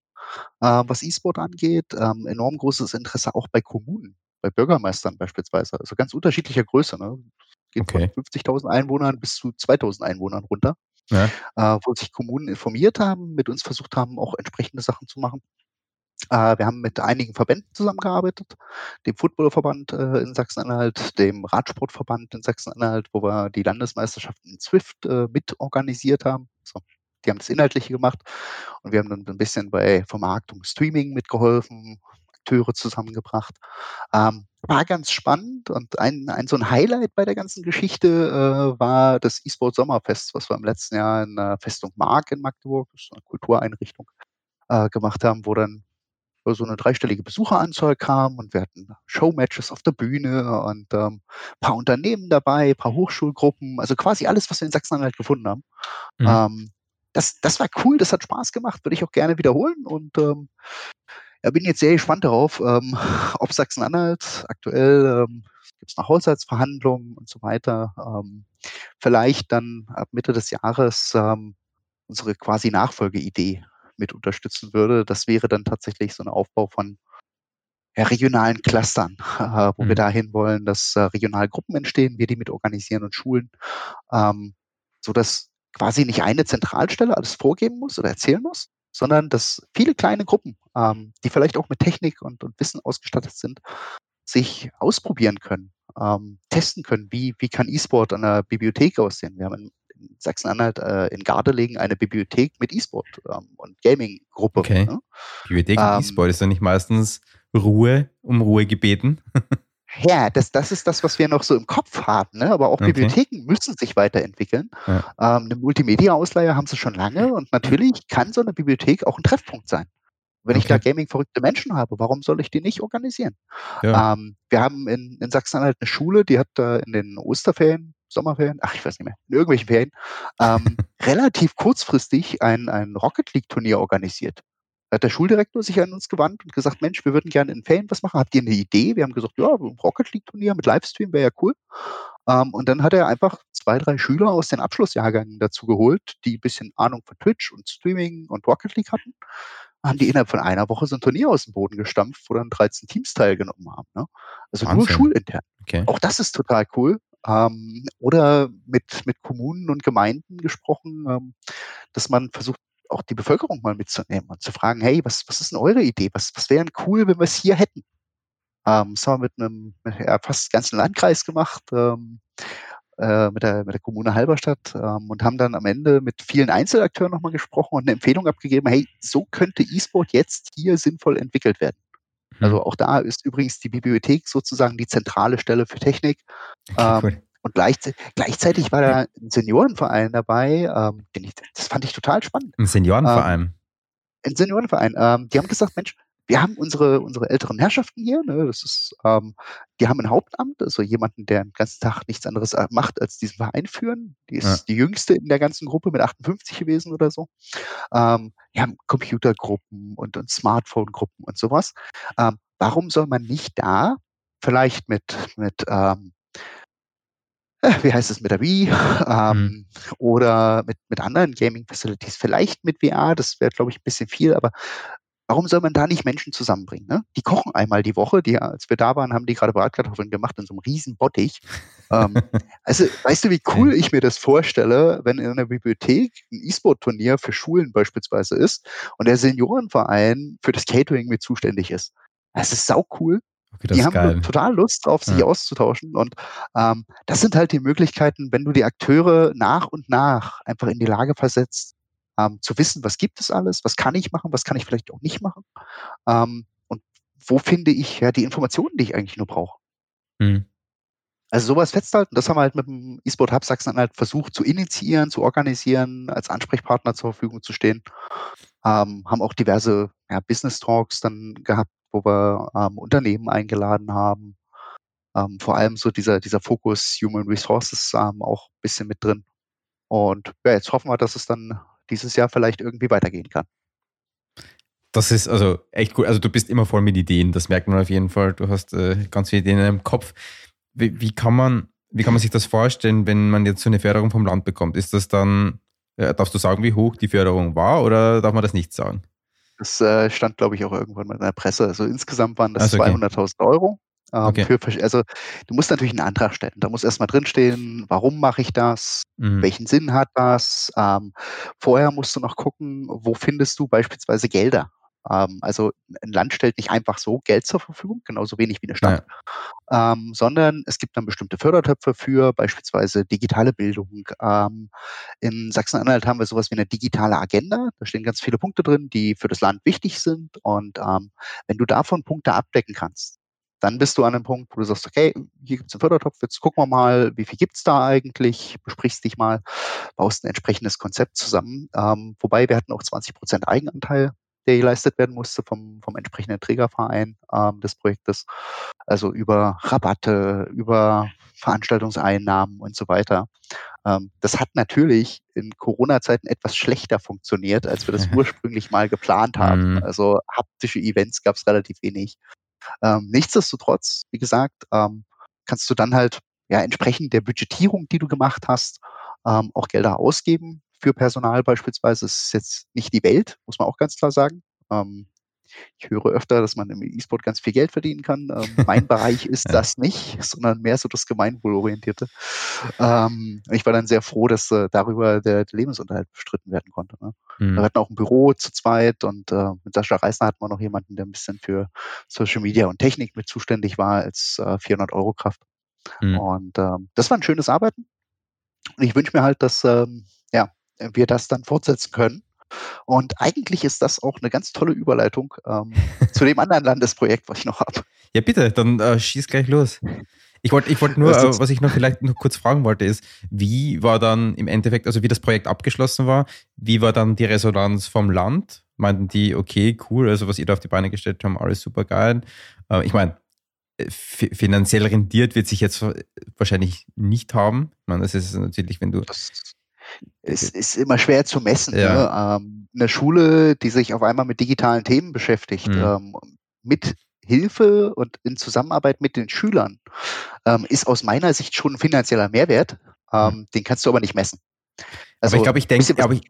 äh, was E-Sport angeht, ähm, enorm großes Interesse auch bei Kommunen, bei Bürgermeistern beispielsweise, also ganz unterschiedlicher Größe. Ne? Geht okay. von 50.000 Einwohnern bis zu 2.000 Einwohnern runter, ja. äh, wo sich Kommunen informiert haben, mit uns versucht haben, auch entsprechende Sachen zu machen. Äh, wir haben mit einigen Verbänden zusammengearbeitet, dem Footballverband äh, in Sachsen-Anhalt, dem Radsportverband in Sachsen-Anhalt, wo wir die Landesmeisterschaften in Zwift äh, mitorganisiert haben. So, die haben das Inhaltliche gemacht und wir haben dann ein bisschen bei Vermarktung, Streaming mitgeholfen, Akteure zusammengebracht. Ähm, war ganz spannend und ein, ein so ein Highlight bei der ganzen Geschichte war das E-Sport Sommerfest, was wir im letzten Jahr in der Festung Mark in Magdeburg, das ist eine Kultureinrichtung, gemacht haben, wo dann so eine dreistellige Besucheranzahl kam und wir hatten Showmatches auf der Bühne und ähm, paar Unternehmen dabei, paar Hochschulgruppen, also quasi alles, was wir in Sachsen-Anhalt gefunden haben. Mhm. Ähm, das, das war cool, das hat Spaß gemacht, würde ich auch gerne wiederholen und ähm, ja, bin jetzt sehr gespannt darauf, ähm, [laughs] ob Sachsen-Anhalt aktuell ähm, gibt es noch Haushaltsverhandlungen und so weiter, ähm, vielleicht dann ab Mitte des Jahres ähm, unsere quasi Nachfolgeidee mit unterstützen würde. Das wäre dann tatsächlich so ein Aufbau von ja, regionalen Clustern, äh, [laughs] wo mhm. wir dahin wollen, dass äh, regionale Gruppen entstehen, wir die mit organisieren und schulen, ähm, so dass quasi nicht eine Zentralstelle alles vorgeben muss oder erzählen muss, sondern dass viele kleine Gruppen, ähm, die vielleicht auch mit Technik und, und Wissen ausgestattet sind, sich ausprobieren können, ähm, testen können, wie, wie kann E-Sport an der Bibliothek aussehen. Wir haben in Sachsen-Anhalt äh, in Gardelegen eine Bibliothek mit E-Sport ähm, und Gaming-Gruppe. Okay. Ne? Bibliothek mit ähm, E-Sport ist ja nicht meistens Ruhe um Ruhe gebeten. [laughs] Ja, das, das ist das, was wir noch so im Kopf haben. Ne? Aber auch okay. Bibliotheken müssen sich weiterentwickeln. Ja. Ähm, eine Multimedia-Ausleihe haben sie schon lange und natürlich kann so eine Bibliothek auch ein Treffpunkt sein. Wenn okay. ich da Gaming-verrückte Menschen habe, warum soll ich die nicht organisieren? Ja. Ähm, wir haben in, in Sachsen-Anhalt eine Schule, die hat da in den Osterferien, Sommerferien, ach, ich weiß nicht mehr, in irgendwelchen Ferien, ähm, [laughs] relativ kurzfristig ein, ein Rocket League-Turnier organisiert. Da hat der Schuldirektor sich an uns gewandt und gesagt, Mensch, wir würden gerne in Ferien was machen. Habt ihr eine Idee? Wir haben gesagt, ja, ein Rocket League Turnier mit Livestream wäre ja cool. Ähm, und dann hat er einfach zwei, drei Schüler aus den Abschlussjahrgängen dazu geholt, die ein bisschen Ahnung von Twitch und Streaming und Rocket League hatten. Haben die innerhalb von einer Woche so ein Turnier aus dem Boden gestampft, wo dann 13 Teams teilgenommen haben. Ne? Also Wahnsinn. nur schulintern. Okay. Auch das ist total cool. Ähm, oder mit, mit Kommunen und Gemeinden gesprochen, ähm, dass man versucht, auch die Bevölkerung mal mitzunehmen und zu fragen, hey, was, was ist denn eure Idee? Was, was wäre cool, wenn wir es hier hätten? Ähm, das haben wir mit einem ja, fast ganzen Landkreis gemacht. Ähm, äh, mit, der, mit der Kommune Halberstadt ähm, und haben dann am Ende mit vielen Einzelakteuren nochmal gesprochen und eine Empfehlung abgegeben, hey, so könnte E-Sport jetzt hier sinnvoll entwickelt werden. Also auch da ist übrigens die Bibliothek sozusagen die zentrale Stelle für Technik. Okay, ähm, cool. Und gleichzeitig, gleichzeitig war da ein Seniorenverein dabei, ähm, den ich, das fand ich total spannend. Ein Seniorenverein? Ähm, ein Seniorenverein. Ähm, die haben gesagt, Mensch, wir haben unsere, unsere älteren Herrschaften hier, ne, das ist, ähm, die haben ein Hauptamt, also jemanden, der den ganzen Tag nichts anderes äh, macht, als diesen Verein führen. Die ist ja. die jüngste in der ganzen Gruppe mit 58 gewesen oder so. Ähm, wir haben Computergruppen und, und Smartphone-Gruppen und sowas. Ähm, warum soll man nicht da vielleicht mit, mit ähm, äh, wie heißt es mit der Wii ähm, mhm. oder mit, mit anderen Gaming Facilities, vielleicht mit VR, das wäre, glaube ich, ein bisschen viel, aber Warum soll man da nicht Menschen zusammenbringen? Ne? Die kochen einmal die Woche. Die, als wir da waren, haben die gerade Bratkartoffeln gemacht in so einem riesen Bottich. ähm, [laughs] also, weißt du, wie cool ich mir das vorstelle, wenn in einer Bibliothek ein E-Sport-Turnier für Schulen beispielsweise ist und der Seniorenverein für das Catering mit zuständig ist. Das ist sau cool. Okay, die haben geil. total Lust drauf, sich ja. auszutauschen. Und ähm, das sind halt die Möglichkeiten, wenn du die Akteure nach und nach einfach in die Lage versetzt, ähm, zu wissen, was gibt es alles, was kann ich machen, was kann ich vielleicht auch nicht machen ähm, und wo finde ich ja die Informationen, die ich eigentlich nur brauche. Mhm. Also sowas festhalten, das haben wir halt mit dem E-Sport Hub Sachsen-Anhalt versucht zu initiieren, zu organisieren, als Ansprechpartner zur Verfügung zu stehen. Ähm, haben auch diverse ja, Business Talks dann gehabt, wo wir ähm, Unternehmen eingeladen haben. Ähm, vor allem so dieser, dieser Fokus Human Resources ähm, auch ein bisschen mit drin. Und ja, jetzt hoffen wir, dass es dann dieses Jahr vielleicht irgendwie weitergehen kann. Das ist also echt cool. Also du bist immer voll mit Ideen, das merkt man auf jeden Fall. Du hast äh, ganz viele Ideen im Kopf. Wie, wie, kann man, wie kann man sich das vorstellen, wenn man jetzt so eine Förderung vom Land bekommt? Ist das dann, äh, darfst du sagen, wie hoch die Förderung war oder darf man das nicht sagen? Das äh, stand, glaube ich, auch irgendwann mal in der Presse. Also insgesamt waren das also okay. 200.000 Euro. Ähm, okay. für, also du musst natürlich einen Antrag stellen. Da muss erstmal drinstehen, warum mache ich das, mhm. welchen Sinn hat das. Ähm, vorher musst du noch gucken, wo findest du beispielsweise Gelder. Ähm, also ein Land stellt nicht einfach so Geld zur Verfügung, genauso wenig wie eine Stadt, ja. ähm, sondern es gibt dann bestimmte Fördertöpfe für beispielsweise digitale Bildung. Ähm, in Sachsen-Anhalt haben wir sowas wie eine digitale Agenda. Da stehen ganz viele Punkte drin, die für das Land wichtig sind. Und ähm, wenn du davon Punkte abdecken kannst, dann bist du an einem Punkt, wo du sagst, okay, hier gibt es einen Fördertopf, jetzt gucken wir mal, wie viel gibt es da eigentlich, besprichst dich mal, baust ein entsprechendes Konzept zusammen. Ähm, wobei wir hatten auch 20 Prozent Eigenanteil, der geleistet werden musste vom, vom entsprechenden Trägerverein ähm, des Projektes. Also über Rabatte, über Veranstaltungseinnahmen und so weiter. Ähm, das hat natürlich in Corona-Zeiten etwas schlechter funktioniert, als wir das [laughs] ursprünglich mal geplant haben. Mhm. Also haptische Events gab es relativ wenig. Ähm, nichtsdestotrotz, wie gesagt, ähm, kannst du dann halt ja entsprechend der Budgetierung, die du gemacht hast, ähm, auch Gelder ausgeben für Personal beispielsweise. Das ist jetzt nicht die Welt, muss man auch ganz klar sagen. Ähm, ich höre öfter, dass man im E-Sport ganz viel Geld verdienen kann. Ähm, mein Bereich [laughs] ist ja. das nicht, sondern mehr so das Gemeinwohlorientierte. Ähm, ich war dann sehr froh, dass äh, darüber der, der, Lebensunterhalt bestritten werden konnte. Ne? Mhm. Wir hatten auch ein Büro zu zweit und äh, mit Sascha Reisner hatten wir noch jemanden, der ein bisschen für Social Media und Technik mit zuständig war als äh, 400 Euro Kraft. Mhm. Und ähm, das war ein schönes Arbeiten. Und ich wünsche mir halt, dass ähm, ja, wir das dann fortsetzen können und eigentlich ist das auch eine ganz tolle Überleitung ähm, [laughs] zu dem anderen Landesprojekt, was ich noch habe. Ja, bitte, dann äh, schieß gleich los. Ich wollte ich wollt nur, äh, was ich noch vielleicht noch kurz fragen wollte, ist, wie war dann im Endeffekt, also wie das Projekt abgeschlossen war, wie war dann die Resonanz vom Land? Meinten die, okay, cool, also was ihr da auf die Beine gestellt habt, alles super geil. Äh, ich meine, äh, finanziell rendiert wird sich jetzt wahrscheinlich nicht haben. Ich meine, das ist natürlich, wenn du. Das es ist immer schwer zu messen. Ja. Ne? Ähm, eine Schule, die sich auf einmal mit digitalen Themen beschäftigt, mhm. ähm, mit Hilfe und in Zusammenarbeit mit den Schülern, ähm, ist aus meiner Sicht schon ein finanzieller Mehrwert. Ähm, mhm. Den kannst du aber nicht messen. Also, aber ich glaube, ich denke, aber ich,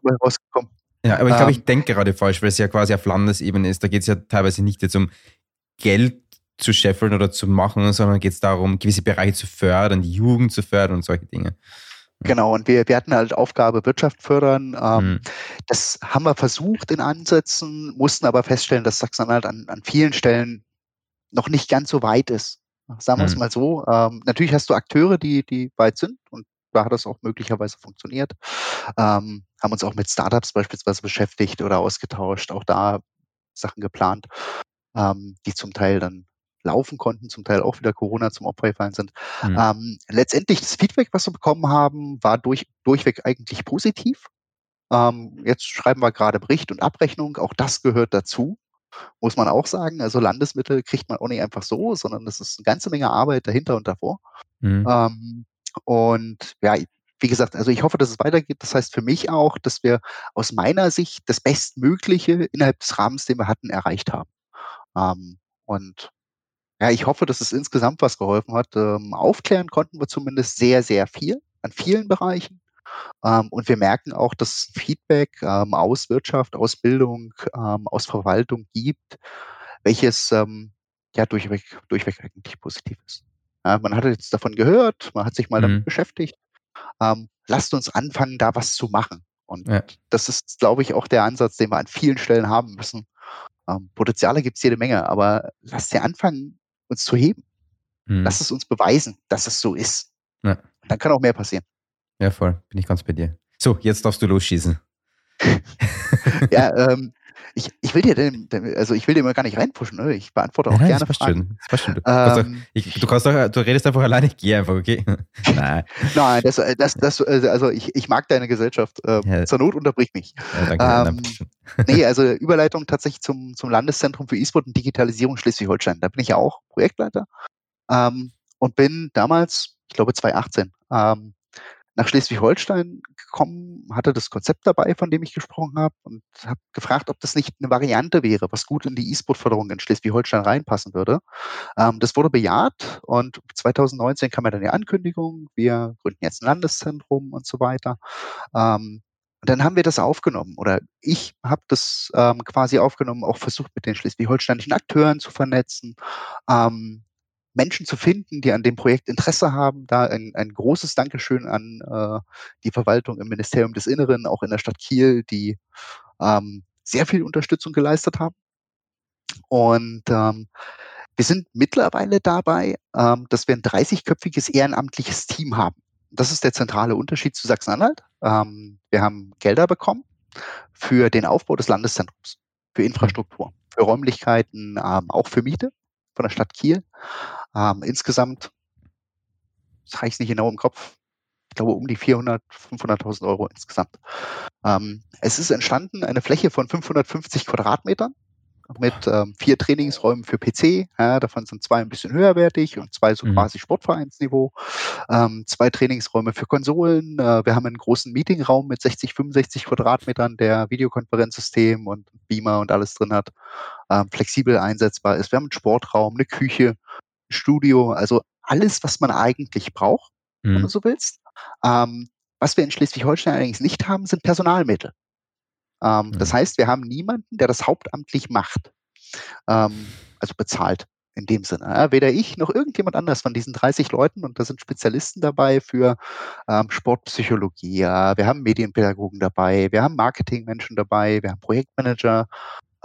ja, aber ich glaube, ich ähm. denke gerade falsch, weil es ja quasi auf Landesebene ist. Da geht es ja teilweise nicht jetzt um Geld zu scheffeln oder zu machen, sondern geht es darum, gewisse Bereiche zu fördern, die Jugend zu fördern und solche Dinge. Genau, und wir, wir hatten halt Aufgabe Wirtschaft fördern. Ähm, mhm. Das haben wir versucht in Ansätzen, mussten aber feststellen, dass Sachsen-Anhalt an, an vielen Stellen noch nicht ganz so weit ist. Sagen wir mhm. es mal so. Ähm, natürlich hast du Akteure, die, die weit sind und da hat das auch möglicherweise funktioniert. Ähm, haben uns auch mit Startups beispielsweise beschäftigt oder ausgetauscht, auch da Sachen geplant, ähm, die zum Teil dann laufen konnten, zum Teil auch wieder Corona zum Opfer gefallen sind. Mhm. Ähm, letztendlich das Feedback, was wir bekommen haben, war durch, durchweg eigentlich positiv. Ähm, jetzt schreiben wir gerade Bericht und Abrechnung, auch das gehört dazu, muss man auch sagen. Also Landesmittel kriegt man auch nicht einfach so, sondern das ist eine ganze Menge Arbeit dahinter und davor. Mhm. Ähm, und ja, wie gesagt, also ich hoffe, dass es weitergeht. Das heißt für mich auch, dass wir aus meiner Sicht das Bestmögliche innerhalb des Rahmens, den wir hatten, erreicht haben. Ähm, und ja, ich hoffe, dass es insgesamt was geholfen hat. Ähm, aufklären konnten wir zumindest sehr, sehr viel an vielen Bereichen. Ähm, und wir merken auch, dass Feedback ähm, aus Wirtschaft, aus Bildung, ähm, aus Verwaltung gibt, welches ähm, ja durchweg, durchweg eigentlich positiv ist. Ja, man hat jetzt davon gehört, man hat sich mal mhm. damit beschäftigt. Ähm, lasst uns anfangen, da was zu machen. Und ja. das ist, glaube ich, auch der Ansatz, den wir an vielen Stellen haben müssen. Potenziale gibt es jede Menge, aber lasst sie anfangen, uns zu heben. Mhm. Lass es uns beweisen, dass es so ist. Ja. Dann kann auch mehr passieren. Ja, voll. Bin ich ganz bei dir. So, jetzt darfst du losschießen. [laughs] ja, ähm, ich, ich will dir den, also ich will dir mal gar nicht reinpushen, ne? Ich beantworte auch Nein, gerne das Fragen. Das passt schon. Du, ähm, auch, ich, du, auch, du redest einfach alleine, ich gehe einfach, okay? [laughs] Nein. Nein, das, das, das, also ich, ich mag deine Gesellschaft. Ähm, ja. Zur Not unterbrich mich. Ja, danke. Ähm, [laughs] nee, also Überleitung tatsächlich zum, zum Landeszentrum für E-Sport und Digitalisierung Schleswig-Holstein. Da bin ich ja auch Projektleiter ähm, und bin damals, ich glaube 2018, ähm, nach Schleswig-Holstein gekommen, hatte das Konzept dabei, von dem ich gesprochen habe, und habe gefragt, ob das nicht eine Variante wäre, was gut in die E-Sport-Förderung in Schleswig-Holstein reinpassen würde. Ähm, das wurde bejaht und 2019 kam ja dann die Ankündigung, wir gründen jetzt ein Landeszentrum und so weiter. Ähm, und dann haben wir das aufgenommen oder ich habe das ähm, quasi aufgenommen, auch versucht mit den schleswig-holsteinischen Akteuren zu vernetzen, ähm, Menschen zu finden, die an dem Projekt Interesse haben. Da ein, ein großes Dankeschön an äh, die Verwaltung im Ministerium des Inneren, auch in der Stadt Kiel, die ähm, sehr viel Unterstützung geleistet haben. Und ähm, wir sind mittlerweile dabei, ähm, dass wir ein 30-köpfiges ehrenamtliches Team haben. Das ist der zentrale Unterschied zu Sachsen-Anhalt. Ähm, wir haben Gelder bekommen für den Aufbau des Landeszentrums, für Infrastruktur, für Räumlichkeiten, ähm, auch für Miete von der Stadt Kiel. Ähm, insgesamt, das habe ich nicht genau im Kopf, ich glaube um die 400, 500.000 Euro insgesamt. Ähm, es ist entstanden eine Fläche von 550 Quadratmetern mit ähm, vier Trainingsräumen für PC. Ja, davon sind zwei ein bisschen höherwertig und zwei so mhm. quasi Sportvereinsniveau. Ähm, zwei Trainingsräume für Konsolen. Äh, wir haben einen großen Meetingraum mit 60, 65 Quadratmetern, der Videokonferenzsystem und Beamer und alles drin hat. Ähm, flexibel einsetzbar ist. Wir haben einen Sportraum, eine Küche, Studio, also alles, was man eigentlich braucht, mhm. wenn du so willst. Ähm, was wir in Schleswig-Holstein allerdings nicht haben, sind Personalmittel. Ähm, mhm. Das heißt, wir haben niemanden, der das hauptamtlich macht, ähm, also bezahlt in dem Sinne. Ja, weder ich noch irgendjemand anders von diesen 30 Leuten, und da sind Spezialisten dabei für ähm, Sportpsychologie, wir haben Medienpädagogen dabei, wir haben Marketingmenschen dabei, wir haben Projektmanager,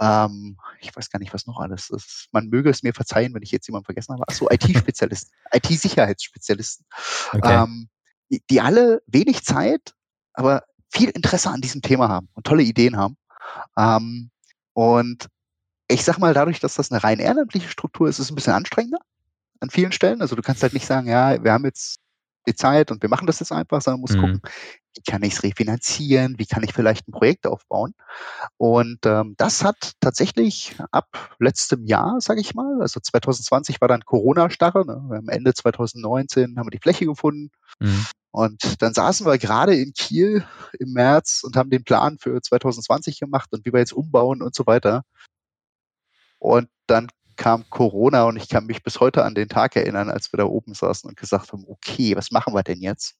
ähm, ich weiß gar nicht, was noch alles ist. Man möge es mir verzeihen, wenn ich jetzt jemanden vergessen habe. Achso, IT-Spezialisten, [laughs] IT-Sicherheitsspezialisten, okay. ähm, die, die alle wenig Zeit, aber viel Interesse an diesem Thema haben und tolle Ideen haben. Ähm, und ich sag mal, dadurch, dass das eine rein ehrenamtliche Struktur ist, ist es ein bisschen anstrengender an vielen Stellen. Also du kannst halt nicht sagen, ja, wir haben jetzt die Zeit und wir machen das jetzt einfach, sondern musst mhm. gucken, wie kann ich es refinanzieren, wie kann ich vielleicht ein Projekt aufbauen. Und ähm, das hat tatsächlich ab letztem Jahr, sage ich mal, also 2020 war dann Corona-Starre, ne? am Ende 2019 haben wir die Fläche gefunden, mhm. Und dann saßen wir gerade in Kiel im März und haben den Plan für 2020 gemacht und wie wir jetzt umbauen und so weiter. Und dann kam Corona und ich kann mich bis heute an den Tag erinnern, als wir da oben saßen und gesagt haben, okay, was machen wir denn jetzt?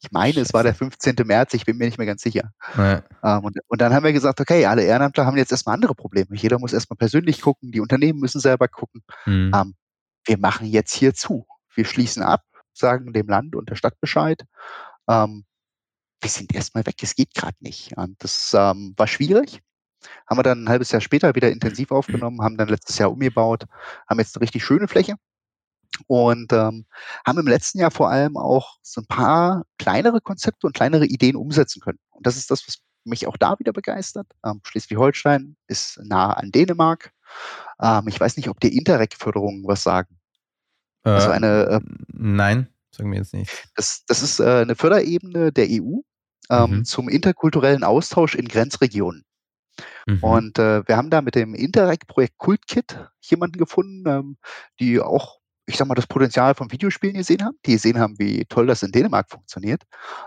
Ich meine, es war der 15. März, ich bin mir nicht mehr ganz sicher. Ja. Ähm, und, und, dann haben wir gesagt, okay, alle Ehrenamtler haben jetzt erstmal andere Probleme. Jeder muss erstmal persönlich gucken, die Unternehmen müssen selber gucken. Mhm. Ähm, wir machen jetzt hier zu. Wir schließen ab sagen dem Land und der Stadt Bescheid. Ähm, wir sind erstmal weg, es geht gerade nicht. Und das ähm, war schwierig. Haben wir dann ein halbes Jahr später wieder intensiv aufgenommen, haben dann letztes Jahr umgebaut, haben jetzt eine richtig schöne Fläche. Und ähm, haben im letzten Jahr vor allem auch so ein paar kleinere Konzepte und kleinere Ideen umsetzen können. Und das ist das, was mich auch da wieder begeistert. Ähm, Schleswig-Holstein ist nah an Dänemark. Ähm, ich weiß nicht, ob die Interreg-Förderungen was sagen. Äh, also eine. Äh, nein, sagen wir jetzt nicht. Das, das ist äh, eine Förderebene der EU ähm, mhm. zum interkulturellen Austausch in Grenzregionen. Mhm. Und äh, wir haben da mit dem Interreg-Projekt Kultkit jemanden gefunden, ähm, die auch ich sag mal, das Potenzial von Videospielen gesehen haben, die gesehen haben, wie toll das in Dänemark funktioniert,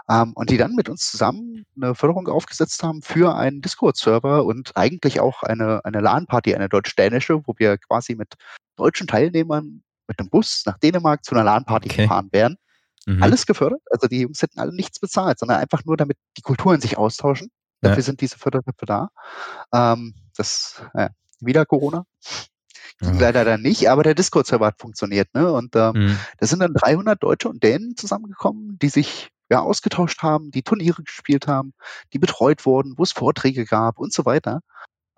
ähm, und die dann mit uns zusammen eine Förderung aufgesetzt haben für einen Discord-Server und eigentlich auch eine, eine LAN-Party, eine deutsch-dänische, wo wir quasi mit deutschen Teilnehmern mit einem Bus nach Dänemark zu einer LAN-Party okay. gefahren wären. Mhm. Alles gefördert. Also die Jungs hätten alle nichts bezahlt, sondern einfach nur, damit die Kulturen sich austauschen. Dafür ja. sind diese Fördertöpfe da. Ähm, das, äh, wieder Corona. Ja. leider dann nicht, aber der Discord-Server hat funktioniert. Ne? Und ähm, mhm. da sind dann 300 Deutsche und Dänen zusammengekommen, die sich ja, ausgetauscht haben, die Turniere gespielt haben, die betreut wurden, wo es Vorträge gab und so weiter.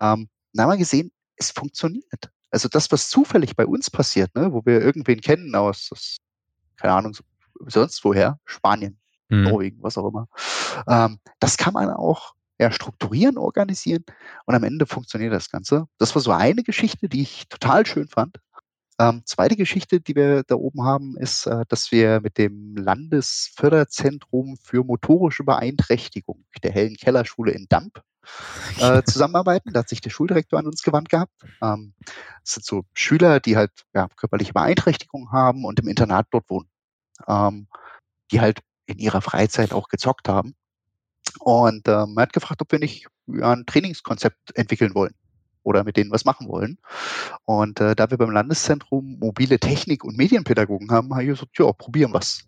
Ähm, dann haben wir gesehen, es funktioniert. Also das, was zufällig bei uns passiert, ne, wo wir irgendwen kennen aus, aus keine Ahnung, sonst woher, Spanien, mhm. Norwegen, was auch immer, ähm, das kann man auch ja, strukturieren, organisieren und am Ende funktioniert das Ganze. Das war so eine Geschichte, die ich total schön fand. Ähm, zweite Geschichte, die wir da oben haben, ist, äh, dass wir mit dem Landesförderzentrum für motorische Beeinträchtigung der Hellen Kellerschule in Damp [laughs] äh, zusammenarbeiten. Da hat sich der Schuldirektor an uns gewandt gehabt. Ähm, das sind so Schüler, die halt ja, körperliche Beeinträchtigungen haben und im Internat dort wohnen, ähm, die halt in ihrer Freizeit auch gezockt haben. Und ähm, er hat gefragt, ob wir nicht ja, ein Trainingskonzept entwickeln wollen oder mit denen was machen wollen. Und äh, da wir beim Landeszentrum mobile Technik und Medienpädagogen haben, habe ich gesagt, ja, probieren was.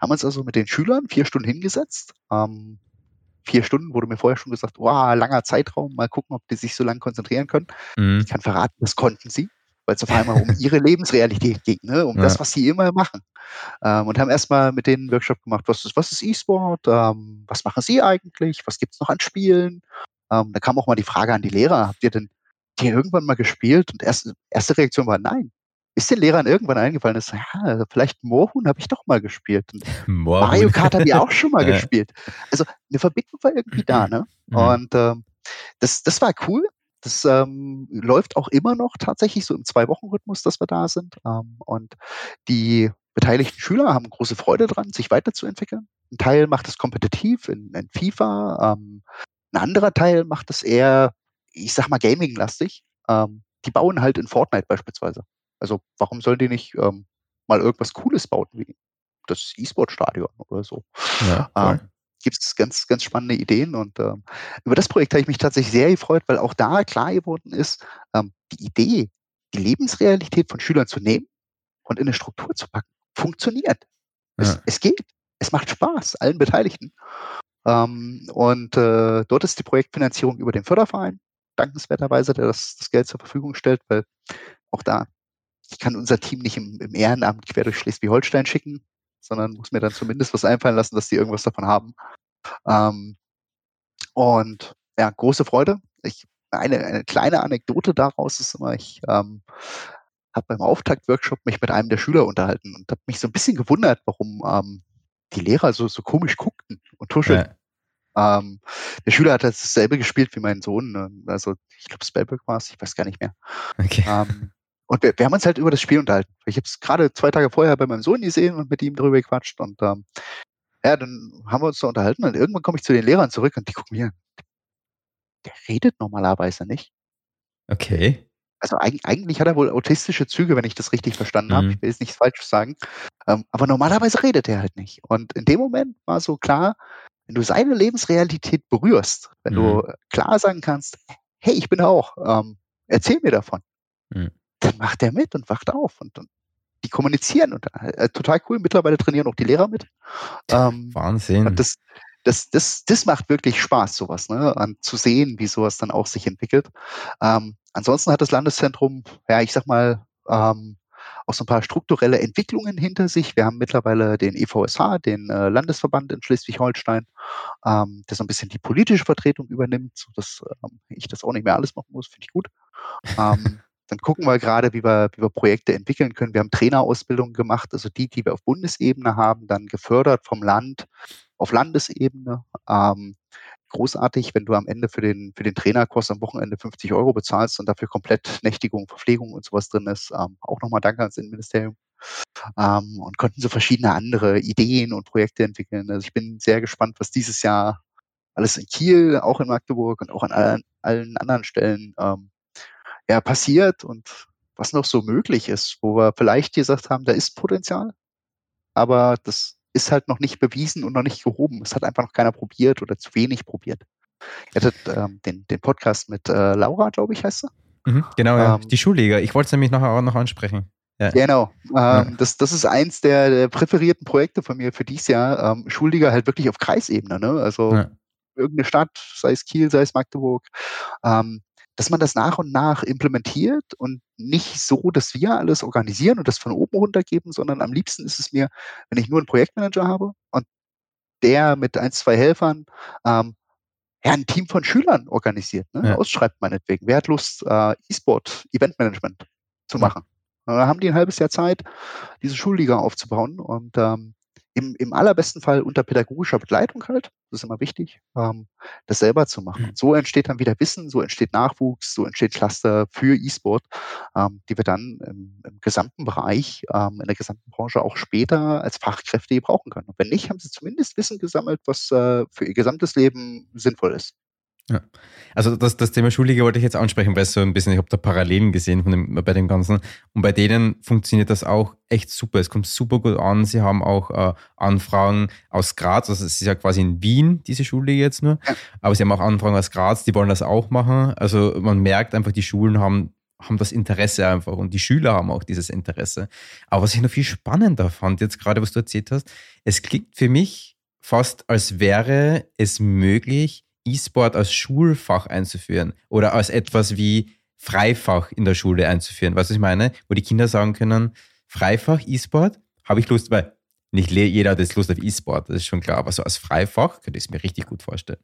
Haben uns also mit den Schülern vier Stunden hingesetzt. Ähm, vier Stunden wurde mir vorher schon gesagt, wow, langer Zeitraum, mal gucken, ob die sich so lange konzentrieren können. Mhm. Ich kann verraten, das konnten sie weil es auf einmal um ihre Lebensrealität ging, ne? um ja. das, was sie immer machen. Ähm, und haben erstmal mit denen einen Workshop gemacht, was ist, was ist E-Sport, ähm, was machen sie eigentlich, was gibt es noch an Spielen. Ähm, da kam auch mal die Frage an die Lehrer, habt ihr denn hier irgendwann mal gespielt? Und erste, erste Reaktion war nein. Ist den Lehrern irgendwann eingefallen, ist, ja, vielleicht Moorhuhn habe ich doch mal gespielt. [laughs] Mario Kart habe ich auch schon mal [laughs] gespielt. Also eine Verbindung war irgendwie da, ne? Und ähm, das, das war cool. Das ähm, läuft auch immer noch tatsächlich so im Zwei-Wochen-Rhythmus, dass wir da sind. Ähm, und die beteiligten Schüler haben große Freude dran, sich weiterzuentwickeln. Ein Teil macht es kompetitiv in, in FIFA, ähm, ein anderer Teil macht es eher, ich sag mal, gaming-lastig. Ähm, die bauen halt in Fortnite beispielsweise. Also warum sollen die nicht ähm, mal irgendwas Cooles bauen, wie das E-Sport-Stadion oder so? Ja, ähm, gibt es ganz, ganz spannende Ideen. Und ähm, über das Projekt habe ich mich tatsächlich sehr gefreut, weil auch da klar geworden ist, ähm, die Idee, die Lebensrealität von Schülern zu nehmen und in eine Struktur zu packen, funktioniert. Ja. Es, es, geht. Es macht Spaß, allen Beteiligten. Ähm, und äh, dort ist die Projektfinanzierung über den Förderverein, dankenswerterweise, der das, das Geld zur Verfügung stellt, weil auch da, ich kann unser Team nicht im, im Ehrenamt quer durch Schleswig-Holstein schicken sondern muss mir dann zumindest was einfallen lassen, dass die irgendwas davon haben. Ähm, und ja, große Freude. Ich, eine, eine kleine Anekdote daraus ist immer, ich ähm, habe beim Auftaktworkshop mich mit einem der Schüler unterhalten und habe mich so ein bisschen gewundert, warum ähm, die Lehrer so, so komisch guckten und tuschelten. Ja. Ähm, der Schüler hat dasselbe gespielt wie mein Sohn. Ne? Also ich glaube, Spellberg war es, ich weiß gar nicht mehr. Okay. Ähm, und wir, wir haben uns halt über das Spiel unterhalten. Ich habe es gerade zwei Tage vorher bei meinem Sohn gesehen und mit ihm drüber gequatscht. Und ähm, ja, dann haben wir uns da unterhalten und irgendwann komme ich zu den Lehrern zurück und die gucken mir, der redet normalerweise nicht. Okay. Also eigentlich hat er wohl autistische Züge, wenn ich das richtig verstanden mhm. habe. Ich will jetzt nichts Falsches sagen. Ähm, aber normalerweise redet er halt nicht. Und in dem Moment war so klar, wenn du seine Lebensrealität berührst, wenn mhm. du klar sagen kannst, hey, ich bin auch, ähm, erzähl mir davon. Mhm dann macht er mit und wacht auf und, und die kommunizieren und äh, total cool. Mittlerweile trainieren auch die Lehrer mit. Ähm, Wahnsinn. das, das, das, das macht wirklich Spaß, sowas, ne? An, zu sehen, wie sowas dann auch sich entwickelt. Ähm, ansonsten hat das Landeszentrum, ja, ich sag mal, ähm, auch so ein paar strukturelle Entwicklungen hinter sich. Wir haben mittlerweile den EVSH, den äh, Landesverband in Schleswig-Holstein, ähm, der so ein bisschen die politische Vertretung übernimmt, sodass ähm, ich das auch nicht mehr alles machen muss, finde ich gut. Ähm, dann gucken wir gerade, wie wir, wie wir Projekte entwickeln können. Wir haben Trainerausbildungen gemacht, also die, die wir auf Bundesebene haben, dann gefördert vom Land auf Landesebene. Ähm, großartig, wenn du am Ende für den, für den Trainerkurs am Wochenende 50 Euro bezahlst und dafür komplett Nächtigung, Verpflegung und sowas drin ist. Ähm, auch nochmal danke ans Innenministerium. Ähm, und konnten so verschiedene andere Ideen und Projekte entwickeln. Also ich bin sehr gespannt, was dieses Jahr alles in Kiel, auch in Magdeburg und auch an allen, allen anderen Stellen ähm, ja, passiert und was noch so möglich ist, wo wir vielleicht gesagt haben, da ist Potenzial, aber das ist halt noch nicht bewiesen und noch nicht gehoben. Es hat einfach noch keiner probiert oder zu wenig probiert. Ihr hattet ähm, den, den Podcast mit äh, Laura, glaube ich, heißt sie. Mhm, genau, ja. Ähm, die Schulliga. Ich wollte es nämlich nachher auch noch ansprechen. Ja. Genau. Ähm, ja. das, das ist eins der, der, präferierten Projekte von mir für dieses Jahr. Ähm, Schulliga halt wirklich auf Kreisebene. Ne? Also ja. irgendeine Stadt, sei es Kiel, sei es Magdeburg. Ähm, dass man das nach und nach implementiert und nicht so, dass wir alles organisieren und das von oben runter geben, sondern am liebsten ist es mir, wenn ich nur einen Projektmanager habe und der mit ein, zwei Helfern ähm, ja, ein Team von Schülern organisiert, ne? ja. ausschreibt meinetwegen. Wer hat Lust, äh, E-Sport, Eventmanagement zu machen? Da haben die ein halbes Jahr Zeit, diese Schulliga aufzubauen und ähm, im, im allerbesten Fall unter pädagogischer Begleitung halt, das ist immer wichtig, ähm, das selber zu machen. Und so entsteht dann wieder Wissen, so entsteht Nachwuchs, so entsteht Cluster für E-Sport, ähm, die wir dann im, im gesamten Bereich, ähm, in der gesamten Branche auch später als Fachkräfte brauchen können. Und wenn nicht, haben sie zumindest Wissen gesammelt, was äh, für ihr gesamtes Leben sinnvoll ist. Ja. Also das, das Thema Schulliga wollte ich jetzt ansprechen, weil so ein bisschen, ich habe da Parallelen gesehen von dem, bei dem Ganzen. Und bei denen funktioniert das auch echt super. Es kommt super gut an. Sie haben auch äh, Anfragen aus Graz. Also es ist ja quasi in Wien, diese Schulliga jetzt nur. Aber sie haben auch Anfragen aus Graz, die wollen das auch machen. Also man merkt einfach, die Schulen haben haben das Interesse einfach und die Schüler haben auch dieses Interesse. Aber was ich noch viel spannender fand, jetzt gerade was du erzählt hast, es klingt für mich fast, als wäre es möglich, E-Sport als Schulfach einzuführen oder als etwas wie Freifach in der Schule einzuführen. Was ich meine? Wo die Kinder sagen können, Freifach, E-Sport, habe ich Lust, weil nicht jeder hat jetzt Lust auf E-Sport, das ist schon klar, aber so als Freifach könnte ich es mir richtig gut vorstellen.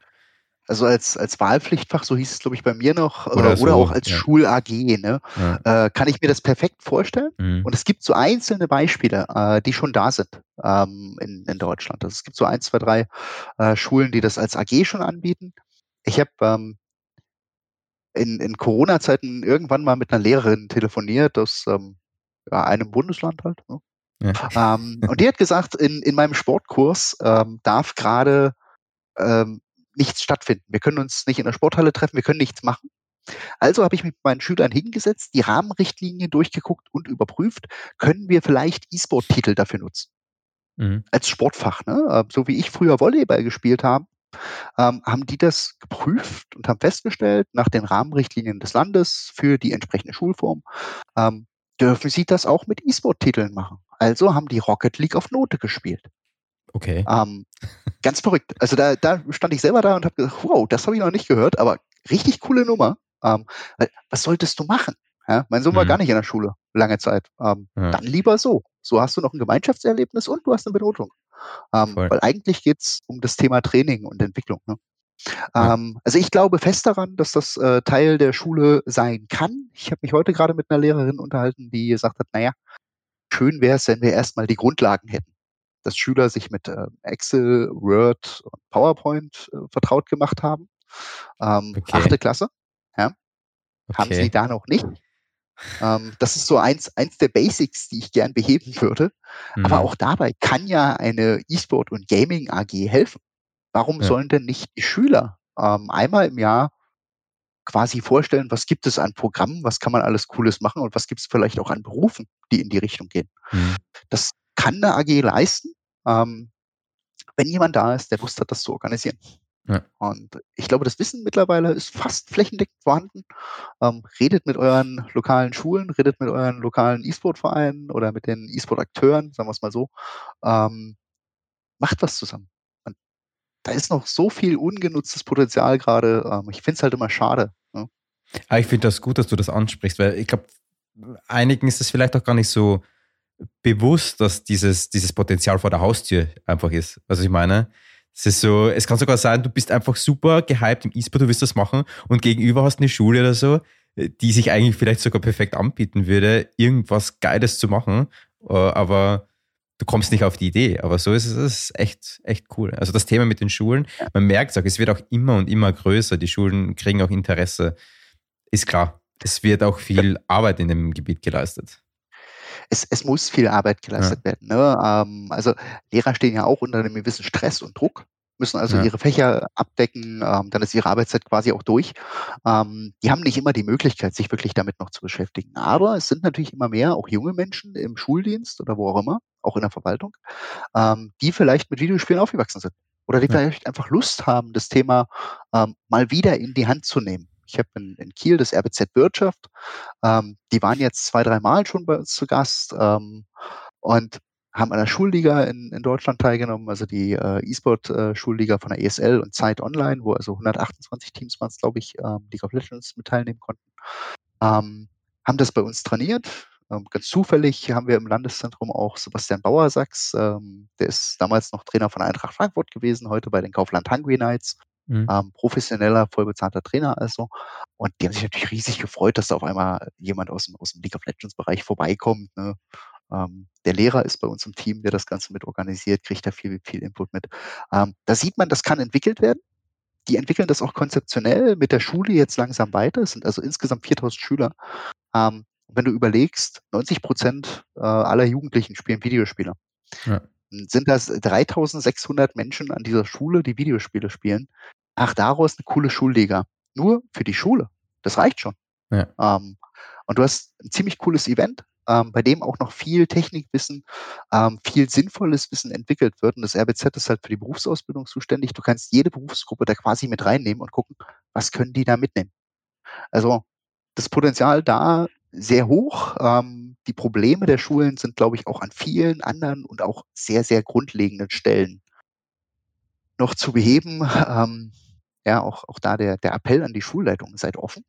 Also als, als Wahlpflichtfach, so hieß es, glaube ich, bei mir noch, oder, oder, so, auch als ja. Schul-AG, ne? Ja. Äh, kann ich mir das perfekt vorstellen. Mhm. Und es gibt so einzelne Beispiele, äh, die schon da sind ähm, in, in Deutschland. Also es gibt so ein, zwei, drei äh, Schulen, die das als AG schon anbieten. Ich habe ähm, in, in Corona-Zeiten irgendwann mal mit einer Lehrerin telefoniert aus ähm, ja, einem Bundesland halt. Ne? Ja. Ähm, und die hat gesagt, in, in meinem Sportkurs ähm, darf gerade ähm, nichts stattfinden. Wir können uns nicht in der Sporthalle treffen, wir können nichts machen. Also habe ich mit meinen Schülern hingesetzt, die Rahmenrichtlinien durchgeguckt und überprüft, können wir vielleicht E-Sport-Titel dafür nutzen. Mhm. Als Sportfach. Ne? Ähm, so wie ich früher Volleyball gespielt habe, ähm, haben die das geprüft und haben festgestellt, nach den Rahmenrichtlinien des Landes für die entsprechende Schulform, ähm, dürfen sie das auch mit E-Sport-Titeln machen. Also haben die Rocket League auf Note gespielt. Okay. Ähm, ganz verrückt. Also da, da stand ich selber da und habe gesagt, wow, das habe ich noch nicht gehört, aber richtig coole Nummer. Ähm, was solltest du machen? Ja, mein Sohn mhm. war gar nicht in der Schule lange Zeit. Ähm, ja. Dann lieber so. So hast du noch ein Gemeinschaftserlebnis und du hast eine Benotung. Ähm, weil eigentlich geht's um das Thema Training und Entwicklung. Ne? Ja. Ähm, also ich glaube fest daran, dass das äh, Teil der Schule sein kann. Ich habe mich heute gerade mit einer Lehrerin unterhalten, die gesagt hat, naja, schön wäre es, wenn wir erstmal die Grundlagen hätten dass Schüler sich mit äh, Excel, Word und PowerPoint äh, vertraut gemacht haben. Ähm, okay. Achte Klasse, ja. Okay. Haben sie da noch nicht. Ähm, das ist so eins, eins der Basics, die ich gern beheben würde. Mhm. Aber auch dabei kann ja eine E-Sport und Gaming AG helfen. Warum ja. sollen denn nicht die Schüler ähm, einmal im Jahr quasi vorstellen, was gibt es an Programmen, was kann man alles Cooles machen und was gibt es vielleicht auch an Berufen, die in die Richtung gehen. Mhm. Das kann eine AG leisten, ähm, wenn jemand da ist, der Lust hat, das zu organisieren. Ja. Und ich glaube, das Wissen mittlerweile ist fast flächendeckend vorhanden. Ähm, redet mit euren lokalen Schulen, redet mit euren lokalen E-Sport-Vereinen oder mit den E-Sport-Akteuren, sagen wir es mal so. Ähm, macht was zusammen. Und da ist noch so viel ungenutztes Potenzial gerade. Ähm, ich finde es halt immer schade. Ne? Ja, ich finde das gut, dass du das ansprichst, weil ich glaube, einigen ist es vielleicht auch gar nicht so bewusst, dass dieses, dieses Potenzial vor der Haustür einfach ist. Also ich meine, es ist so, es kann sogar sein, du bist einfach super gehypt im E-Sport, du willst das machen und gegenüber hast eine Schule oder so, die sich eigentlich vielleicht sogar perfekt anbieten würde, irgendwas Geiles zu machen, äh, aber du kommst nicht auf die Idee. Aber so ist es ist echt, echt cool. Also das Thema mit den Schulen, man merkt es auch, es wird auch immer und immer größer. Die Schulen kriegen auch Interesse. Ist klar. Es wird auch viel Arbeit in dem Gebiet geleistet. Es, es muss viel Arbeit geleistet ja. werden. Ne? Ähm, also Lehrer stehen ja auch unter einem gewissen Stress und Druck müssen also ja. ihre Fächer abdecken, ähm, dann ist ihre Arbeitszeit quasi auch durch. Ähm, die haben nicht immer die Möglichkeit, sich wirklich damit noch zu beschäftigen. Aber es sind natürlich immer mehr, auch junge Menschen im Schuldienst oder wo auch immer, auch in der Verwaltung, ähm, die vielleicht mit Videospielen aufgewachsen sind. Oder die ja. vielleicht einfach Lust haben, das Thema ähm, mal wieder in die Hand zu nehmen. Ich habe in, in, Kiel das RBZ Wirtschaft. Ähm, die waren jetzt zwei, drei Mal schon bei uns zu Gast. Ähm, und haben an der Schulliga in, in Deutschland teilgenommen, also die äh, E-Sport-Schulliga äh, von der ESL und Zeit Online, wo also 128 Teams waren glaube ich, ähm, League of Legends mit teilnehmen konnten. Ähm, haben das bei uns trainiert. Ähm, ganz zufällig haben wir im Landeszentrum auch Sebastian Bauersachs, ähm, der ist damals noch Trainer von Eintracht Frankfurt gewesen, heute bei den Kaufland Hungry Knights. Mhm. Ähm, professioneller, vollbezahlter Trainer also. Und die haben sich natürlich riesig gefreut, dass da auf einmal jemand aus dem, aus dem League of Legends Bereich vorbeikommt. Ne? Ähm, der Lehrer ist bei uns im Team, der das Ganze mit organisiert, kriegt da viel, viel Input mit. Ähm, da sieht man, das kann entwickelt werden. Die entwickeln das auch konzeptionell mit der Schule jetzt langsam weiter. Es sind also insgesamt 4000 Schüler. Ähm, wenn du überlegst, 90 Prozent äh, aller Jugendlichen spielen Videospiele. Ja. Sind das 3600 Menschen an dieser Schule, die Videospiele spielen? Ach, daraus eine coole Schulliga. Nur für die Schule. Das reicht schon. Ja. Ähm, und du hast ein ziemlich cooles Event ähm, bei dem auch noch viel Technikwissen, ähm, viel sinnvolles Wissen entwickelt wird. Und das RBZ ist halt für die Berufsausbildung zuständig. Du kannst jede Berufsgruppe da quasi mit reinnehmen und gucken, was können die da mitnehmen. Also das Potenzial da sehr hoch. Ähm, die Probleme der Schulen sind, glaube ich, auch an vielen anderen und auch sehr, sehr grundlegenden Stellen noch zu beheben. Ähm, ja, auch, auch da der, der Appell an die Schulleitung, seid offen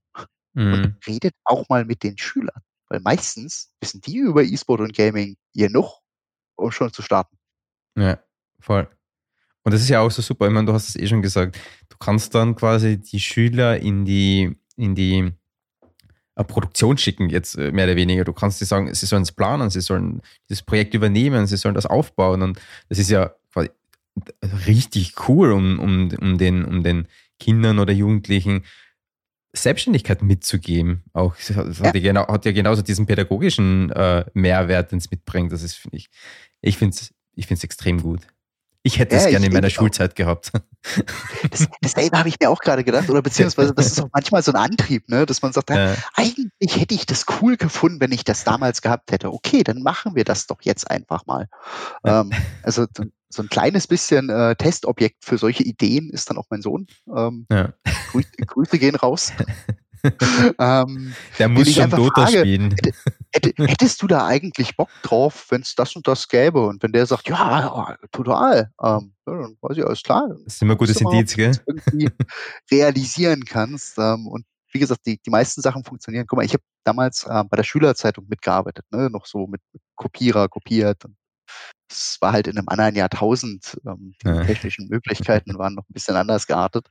mhm. und redet auch mal mit den Schülern. Weil meistens wissen die über E-Sport und Gaming ihr noch, um schon zu starten. Ja, voll. Und das ist ja auch so super. Ich meine, du hast es eh schon gesagt. Du kannst dann quasi die Schüler in die, in die Produktion schicken, jetzt äh, mehr oder weniger. Du kannst sie sagen, sie sollen es planen, sie sollen dieses Projekt übernehmen, sie sollen das aufbauen. Und das ist ja quasi richtig cool, um, um, um, den, um den Kindern oder Jugendlichen Selbstständigkeit mitzugeben. Auch das hat, ja. genau, hat ja genauso diesen pädagogischen äh, Mehrwert, den es mitbringt. Das ist, finde ich, ich finde es ich find's extrem gut. Ich hätte es ja, gerne in meiner Schulzeit auch. gehabt. [laughs] Das, dasselbe habe ich mir auch gerade gedacht. Oder beziehungsweise das ist auch manchmal so ein Antrieb, ne? dass man sagt, ja. eigentlich hätte ich das cool gefunden, wenn ich das damals gehabt hätte. Okay, dann machen wir das doch jetzt einfach mal. Ähm, also so ein kleines bisschen äh, Testobjekt für solche Ideen ist dann auch mein Sohn. Ähm, ja. Grüße, Grüße gehen raus. [laughs] ähm, Der muss schon Dota frage, spielen. Hätte, [laughs] hättest du da eigentlich Bock drauf, wenn es das und das gäbe? Und wenn der sagt, ja, total, ähm, dann weiß ich, alles klar. Das ist immer ein gutes Indiz, gell? Irgendwie [laughs] realisieren kannst. Ähm, und wie gesagt, die, die meisten Sachen funktionieren. Guck mal, ich habe damals äh, bei der Schülerzeitung mitgearbeitet, ne? noch so mit, mit Kopierer kopiert und es war halt in einem anderen Jahrtausend. Ähm, die ja. technischen Möglichkeiten [laughs] waren noch ein bisschen anders geartet.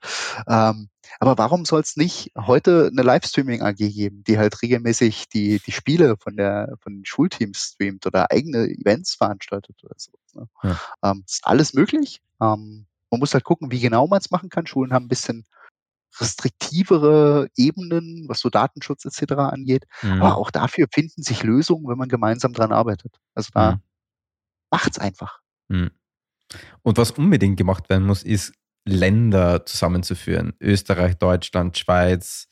Ähm, aber warum soll es nicht heute eine Livestreaming AG geben, die halt regelmäßig die, die Spiele von der von den Schulteams streamt oder eigene Events veranstaltet oder so. Ne? Ja. Ähm, ist alles möglich. Ähm, man muss halt gucken, wie genau man es machen kann. Schulen haben ein bisschen restriktivere Ebenen, was so Datenschutz etc. angeht. Mhm. Aber auch dafür finden sich Lösungen, wenn man gemeinsam dran arbeitet. Also da macht's einfach. Hm. Und was unbedingt gemacht werden muss, ist Länder zusammenzuführen. Österreich, Deutschland, Schweiz,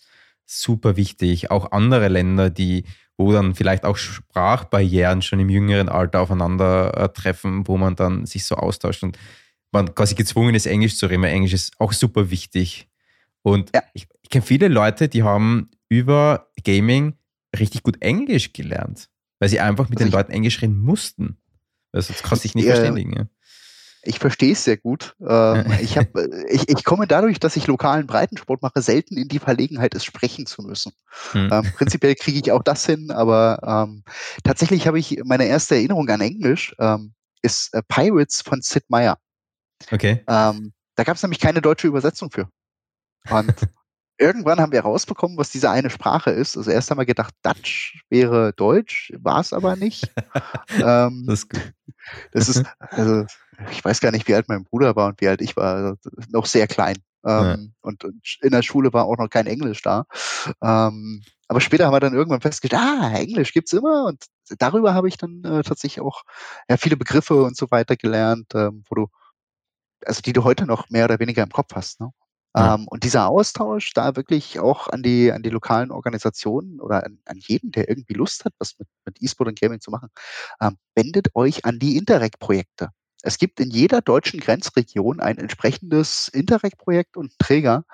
super wichtig. Auch andere Länder, die, wo dann vielleicht auch Sprachbarrieren schon im jüngeren Alter aufeinandertreffen, wo man dann sich so austauscht und man quasi gezwungen ist, Englisch zu reden. Englisch ist auch super wichtig. Und ja. ich, ich kenne viele Leute, die haben über Gaming richtig gut Englisch gelernt, weil sie einfach mit also den Leuten Englisch reden mussten. Also das kannst dich nicht äh, verständigen. Ja. Ich verstehe es sehr gut. Ähm, [laughs] ich, hab, äh, ich, ich komme dadurch, dass ich lokalen Breitensport mache, selten in die Verlegenheit, es sprechen zu müssen. Hm. Ähm, prinzipiell kriege ich auch das hin, aber ähm, tatsächlich habe ich meine erste Erinnerung an Englisch ähm, ist äh, Pirates von Sid Meier. Okay. Ähm, da gab es nämlich keine deutsche Übersetzung für. Und [laughs] irgendwann haben wir rausbekommen, was diese eine Sprache ist. Also erst haben wir gedacht, Dutch wäre Deutsch, war es aber nicht. [laughs] ähm, das ist gut. Das ist, also ich weiß gar nicht, wie alt mein Bruder war und wie alt ich war. Also, noch sehr klein. Ähm, ja. und, und, in der Schule war auch noch kein Englisch da. Ähm, aber später haben wir dann irgendwann festgestellt, ah, Englisch gibt's immer. Und darüber habe ich dann äh, tatsächlich auch ja, viele Begriffe und so weiter gelernt, ähm, wo du, also die du heute noch mehr oder weniger im Kopf hast. Ne? Ja. Ähm, und dieser Austausch da wirklich auch an die, an die lokalen Organisationen oder an, an jeden, der irgendwie Lust hat, was mit, mit E-Sport und Gaming zu machen, ähm, wendet euch an die Interreg-Projekte. Es gibt in jeder deutschen Grenzregion ein entsprechendes Interreg-Projekt und Träger.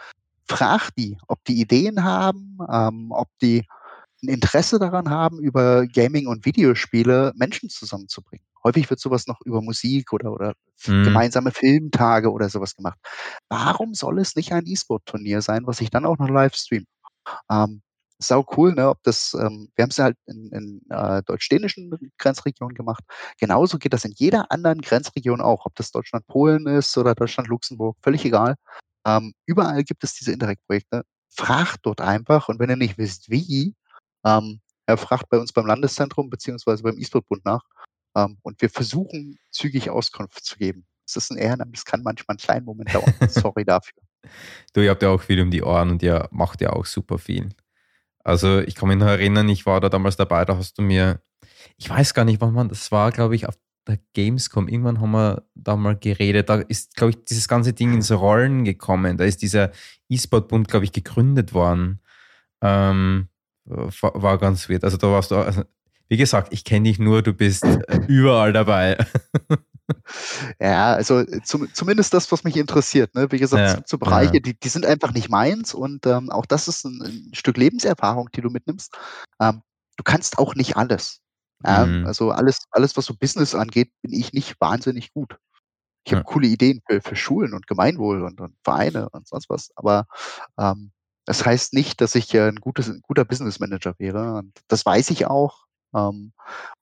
Fragt die, ob die Ideen haben, ähm, ob die ein Interesse daran haben, über Gaming und Videospiele Menschen zusammenzubringen. Häufig wird sowas noch über Musik oder, oder mhm. gemeinsame Filmtage oder sowas gemacht. Warum soll es nicht ein E-Sport-Turnier sein, was ich dann auch noch live stream? Ähm, sau cool, ne? Ob das, ähm, wir haben es ja halt in, in äh, deutsch-dänischen Grenzregionen gemacht. Genauso geht das in jeder anderen Grenzregion auch, ob das Deutschland-Polen ist oder Deutschland-Luxemburg, völlig egal. Ähm, überall gibt es diese Indirect-Projekte. Fragt dort einfach und wenn ihr nicht wisst, wie, ähm, er fragt bei uns beim Landeszentrum beziehungsweise beim E-Sport-Bund nach. Ähm, und wir versuchen, zügig Auskunft zu geben. Es ist ein Ehrenamt, das kann manchmal einen kleinen Moment dauern. Sorry dafür. [laughs] Du, ihr habt ja auch viel um die Ohren und ihr macht ja auch super viel. Also ich kann mich noch erinnern, ich war da damals dabei, da hast du mir, ich weiß gar nicht, wann man, das war, glaube ich, auf der Gamescom, irgendwann haben wir da mal geredet, da ist, glaube ich, dieses ganze Ding ins Rollen gekommen. Da ist dieser E-Sport-Bund, glaube ich, gegründet worden. Ähm, war ganz weird. Also da warst du, also, wie gesagt, ich kenne dich nur, du bist äh, überall dabei. [laughs] Ja, also zum, zumindest das, was mich interessiert. Ne? Wie gesagt, ja, so Bereiche, ja. die, die sind einfach nicht meins und ähm, auch das ist ein, ein, Stück Lebenserfahrung, die du mitnimmst. Ähm, du kannst auch nicht alles. Ähm, mhm. Also alles, alles, was so Business angeht, bin ich nicht wahnsinnig gut. Ich habe ja. coole Ideen für, für Schulen und Gemeinwohl und, und Vereine und sonst was, aber ähm, das heißt nicht, dass ich ein, gutes, ein guter Business Manager wäre. Und das weiß ich auch. Ähm,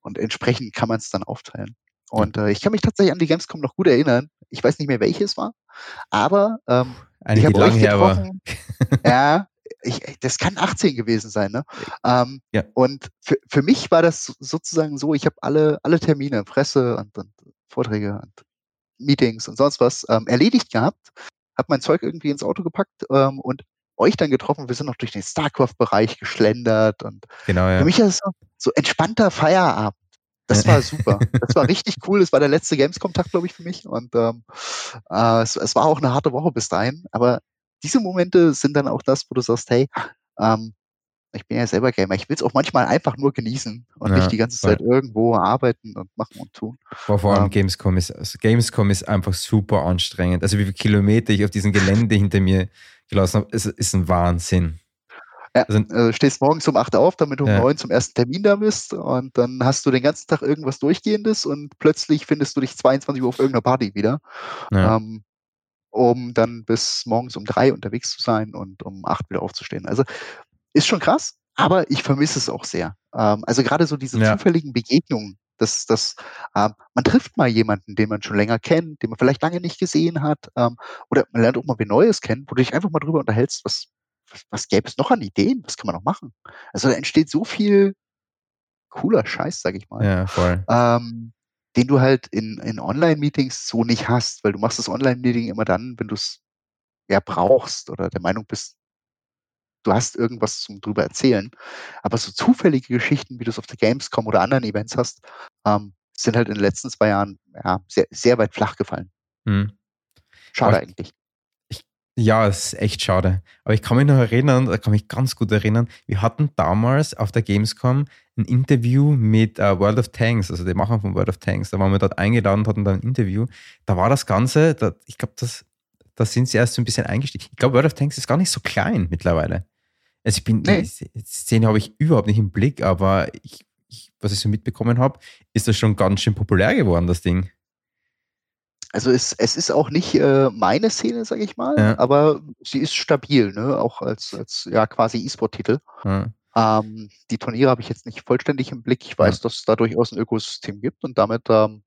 und entsprechend kann man es dann aufteilen. Und äh, ich kann mich tatsächlich an die Gamescom noch gut erinnern. Ich weiß nicht mehr, welches war, aber ähm, Eigentlich ich habe euch getroffen. [laughs] ja, ich, das kann 18 gewesen sein. Ne? Ähm, ja. Und für, für mich war das sozusagen so, ich habe alle, alle Termine, Presse und, und Vorträge und Meetings und sonst was ähm, erledigt gehabt, habe mein Zeug irgendwie ins Auto gepackt ähm, und euch dann getroffen. Wir sind noch durch den StarCraft-Bereich geschlendert und genau, ja. für mich ist es so, entspannter Feierabend. Das war super. Das war richtig cool. Das war der letzte Gamescom-Tag, glaube ich, für mich. Und ähm, äh, es, es, war auch eine harte Woche bis dahin. Aber diese Momente sind dann auch das, wo du sagst, hey, ähm, ich bin ja selber Gamer. Ich will es auch manchmal einfach nur genießen und ja, nicht die ganze Zeit irgendwo arbeiten und machen und tun. Vor allem ähm, Gamescom ist, also Gamescom ist einfach super anstrengend. Also wie viele Kilometer ich auf diesem Gelände hinter mir gelassen habe, ist, ist ein Wahnsinn. Ja, also, äh, stehst morgens um 8 auf, damit du um ja. 9 zum ersten Termin da bist und dann hast du den ganzen Tag irgendwas Durchgehendes und plötzlich findest du dich 22 Uhr auf irgendeiner Party wieder, ja. ähm, um dann bis morgens um 3 unterwegs zu sein und um 8 wieder aufzustehen. Also ist schon krass, aber ich vermisse es auch sehr. Ähm, also gerade so diese ja. zufälligen Begegnungen, dass, dass ähm, man trifft mal jemanden, den man schon länger kennt, den man vielleicht lange nicht gesehen hat, ähm, oder man lernt auch mal wie Neues kennen, wo du dich einfach mal drüber unterhältst, was, was, was gäbe es noch an Ideen, was kann man noch machen? Also da entsteht so viel cooler Scheiß, sag ich mal. Ja, voll. Ähm, den du halt in, in Online-Meetings so nicht hast, weil du machst das Online-Meeting immer dann, wenn du es ja brauchst oder der Meinung bist, du hast irgendwas zum drüber erzählen. Aber so zufällige Geschichten, wie du es auf der Gamescom oder anderen Events hast, ähm, sind halt in den letzten zwei Jahren ja, sehr, sehr weit flach gefallen. Hm. Schade Aber eigentlich. Ich, ja, es ist echt schade. Aber ich kann mich noch erinnern, da kann mich ganz gut erinnern, wir hatten damals auf der Gamescom ein Interview mit uh, World of Tanks, also dem Machen von World of Tanks. Da waren wir dort eingeladen und hatten da ein Interview. Da war das Ganze, da, ich glaube, das, da sind sie erst so ein bisschen eingestiegen. Ich glaube, World of Tanks ist gar nicht so klein mittlerweile. Also ich bin, nee. die Szene habe ich überhaupt nicht im Blick, aber ich, ich, was ich so mitbekommen habe, ist das schon ganz schön populär geworden, das Ding. Also es, es ist auch nicht äh, meine Szene, sage ich mal, ja. aber sie ist stabil, ne? auch als, als ja quasi E-Sport-Titel. Ja. Ähm, die Turniere habe ich jetzt nicht vollständig im Blick. Ich weiß, ja. dass es da durchaus ein Ökosystem gibt und damit ähm,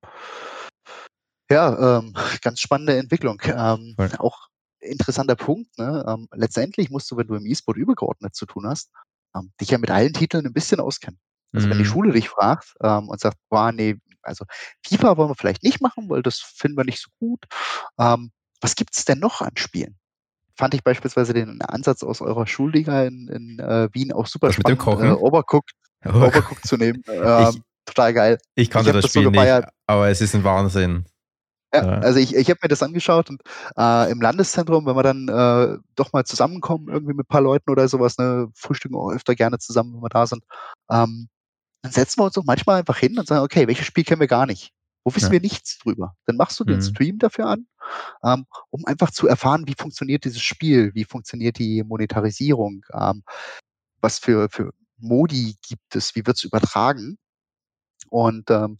ja, ähm, ganz spannende Entwicklung. Ähm, auch interessanter Punkt. Ne? Ähm, letztendlich musst du, wenn du im E-Sport übergeordnet zu tun hast, ähm, dich ja mit allen Titeln ein bisschen auskennen. Also mhm. wenn die mhm. Schule dich fragt ähm, und sagt, boah, nee, also FIFA wollen wir vielleicht nicht machen, weil das finden wir nicht so gut. Ähm, was es denn noch an Spielen? Fand ich beispielsweise den Ansatz aus eurer Schulliga in, in äh, Wien auch super Was spannend? Äh, oh. [laughs] Zu nehmen. Ähm, ich, total geil. Ich kannte ich das, das Spiel so nicht, aber es ist ein Wahnsinn. Ja, also ich, ich habe mir das angeschaut und äh, im Landeszentrum, wenn wir dann äh, doch mal zusammenkommen, irgendwie mit ein paar Leuten oder sowas, ne, frühstücken auch öfter gerne zusammen, wenn wir da sind, ähm, dann setzen wir uns auch manchmal einfach hin und sagen, okay, welches Spiel kennen wir gar nicht? Wo wissen ja. wir nichts drüber? Dann machst du den mhm. Stream dafür an, ähm, um einfach zu erfahren, wie funktioniert dieses Spiel, wie funktioniert die Monetarisierung, ähm, was für, für Modi gibt es, wie wird es übertragen. Und ähm,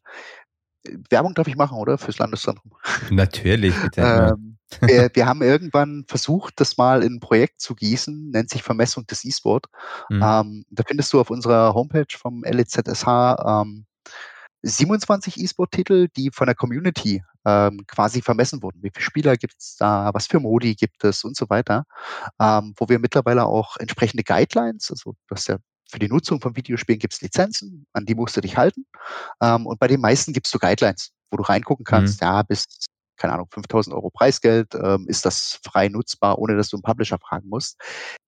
Werbung darf ich machen, oder? Fürs Landeszentrum. Natürlich, bitte. [laughs] ähm, wir, wir, haben irgendwann versucht, das mal in ein Projekt zu gießen, nennt sich Vermessung des E-Sport. Mhm. Ähm, da findest du auf unserer Homepage vom LEZSH ähm, 27 E-Sport-Titel, die von der Community ähm, quasi vermessen wurden. Wie viele Spieler gibt es da, was für Modi gibt es und so weiter. Ähm, wo wir mittlerweile auch entsprechende Guidelines, also du hast ja für die Nutzung von Videospielen gibt es Lizenzen, an die musst du dich halten. Ähm, und bei den meisten gibt es so Guidelines, wo du reingucken kannst, mhm. ja, bis, keine Ahnung, 5000 Euro Preisgeld, ähm, ist das frei nutzbar, ohne dass du einen Publisher fragen musst.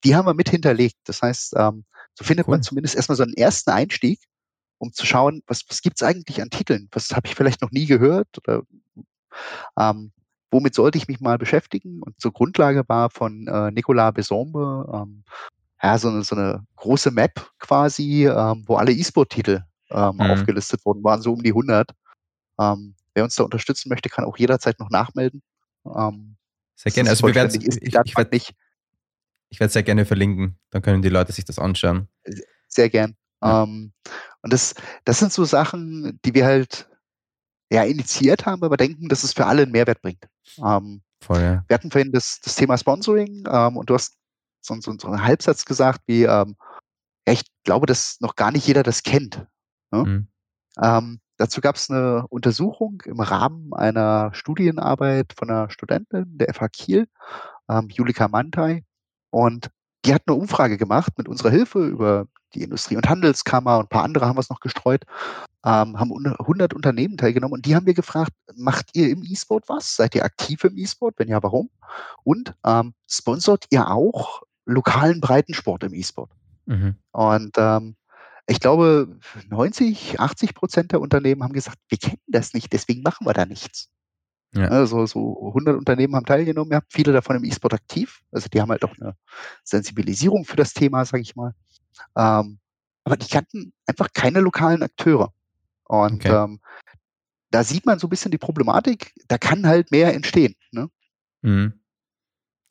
Die haben wir mit hinterlegt. Das heißt, ähm, so findet cool. man zumindest erstmal so einen ersten Einstieg, um zu schauen, was, was gibt es eigentlich an Titeln? Was habe ich vielleicht noch nie gehört? Oder, ähm, womit sollte ich mich mal beschäftigen? Und zur Grundlage war von äh, Nicolas Besombe, ähm, ja, so eine, so eine große Map quasi, ähm, wo alle E-Sport-Titel ähm, mhm. aufgelistet wurden, waren so um die 100. Ähm, wer uns da unterstützen möchte, kann auch jederzeit noch nachmelden. Ähm, sehr gerne. Also wir werden ich, ich werde nicht. Ich werde sehr gerne verlinken. Dann können die Leute sich das anschauen. Sehr gern. Ja. Ähm, und das, das sind so Sachen, die wir halt ja initiiert haben, aber denken, dass es für alle einen Mehrwert bringt. Ähm, Voll, ja. Wir hatten vorhin das, das Thema Sponsoring ähm, und du hast so, so, so einen Halbsatz gesagt, wie, ähm, ja, ich glaube, dass noch gar nicht jeder das kennt. Ne? Mhm. Ähm, dazu gab es eine Untersuchung im Rahmen einer Studienarbeit von einer Studentin der FH Kiel, ähm, Julika Mantai. Und die hat eine Umfrage gemacht mit unserer Hilfe über die Industrie- und Handelskammer und ein paar andere haben wir es noch gestreut, ähm, haben 100 Unternehmen teilgenommen und die haben wir gefragt, macht ihr im E-Sport was? Seid ihr aktiv im E-Sport? Wenn ja, warum? Und ähm, sponsort ihr auch lokalen Breitensport im E-Sport. Mhm. Und ähm, ich glaube, 90, 80 Prozent der Unternehmen haben gesagt, wir kennen das nicht, deswegen machen wir da nichts. Ja. Also so 100 Unternehmen haben teilgenommen, ja, viele davon im E-Sport aktiv. Also die haben halt auch eine Sensibilisierung für das Thema, sage ich mal. Ähm, aber die kannten einfach keine lokalen Akteure. Und okay. ähm, da sieht man so ein bisschen die Problematik, da kann halt mehr entstehen. Ne? Mhm.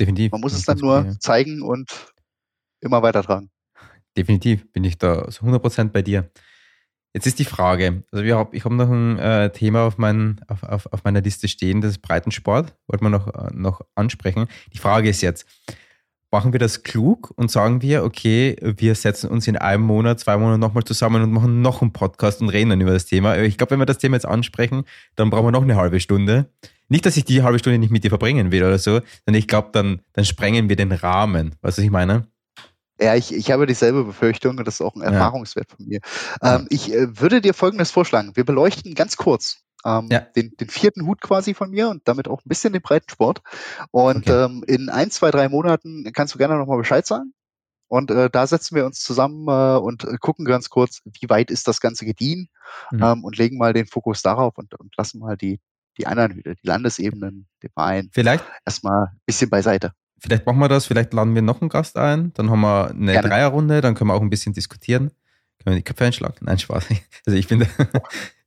Definitiv. Man muss es dann nur ja. zeigen und immer weitertragen. Definitiv bin ich da so 100% bei dir. Jetzt ist die Frage, also hab, ich habe noch ein äh, Thema auf, mein, auf, auf, auf, meiner Liste stehen, das ist Breitensport, wollte man noch, äh, noch ansprechen. Die Frage ist jetzt, machen wir das klug und sagen wir, okay, wir setzen uns in einem Monat, zwei Monaten nochmal zusammen und machen noch einen Podcast und reden dann über das Thema. Ich glaube, wenn wir das Thema jetzt ansprechen, dann brauchen wir noch eine halbe Stunde. Nicht, dass ich die halbe Stunde nicht mit dir verbringen will oder so, sondern ich glaube, dann, dann sprengen wir den Rahmen. Weißt du, was ich meine? Ja, ich, ich habe dieselbe Befürchtung und das ist auch ein Erfahrungswert von mir. Ähm, ich äh, würde dir Folgendes vorschlagen. Wir beleuchten ganz kurz ähm, ja. den, den vierten Hut quasi von mir und damit auch ein bisschen den Breitensport. Und okay. ähm, in ein, zwei, drei Monaten kannst du gerne nochmal Bescheid sagen. Und äh, da setzen wir uns zusammen äh, und äh, gucken ganz kurz, wie weit ist das Ganze gediehen mhm. ähm, und legen mal den Fokus darauf und, und lassen mal die, die anderen Hüte, die Landesebenen, den Verein, vielleicht erstmal ein bisschen beiseite. Vielleicht machen wir das, vielleicht laden wir noch einen Gast ein, dann haben wir eine Gerne. Dreierrunde, dann können wir auch ein bisschen diskutieren. Können wir die Köpfe einschlagen? Nein, Spaß. [laughs] Also ich finde,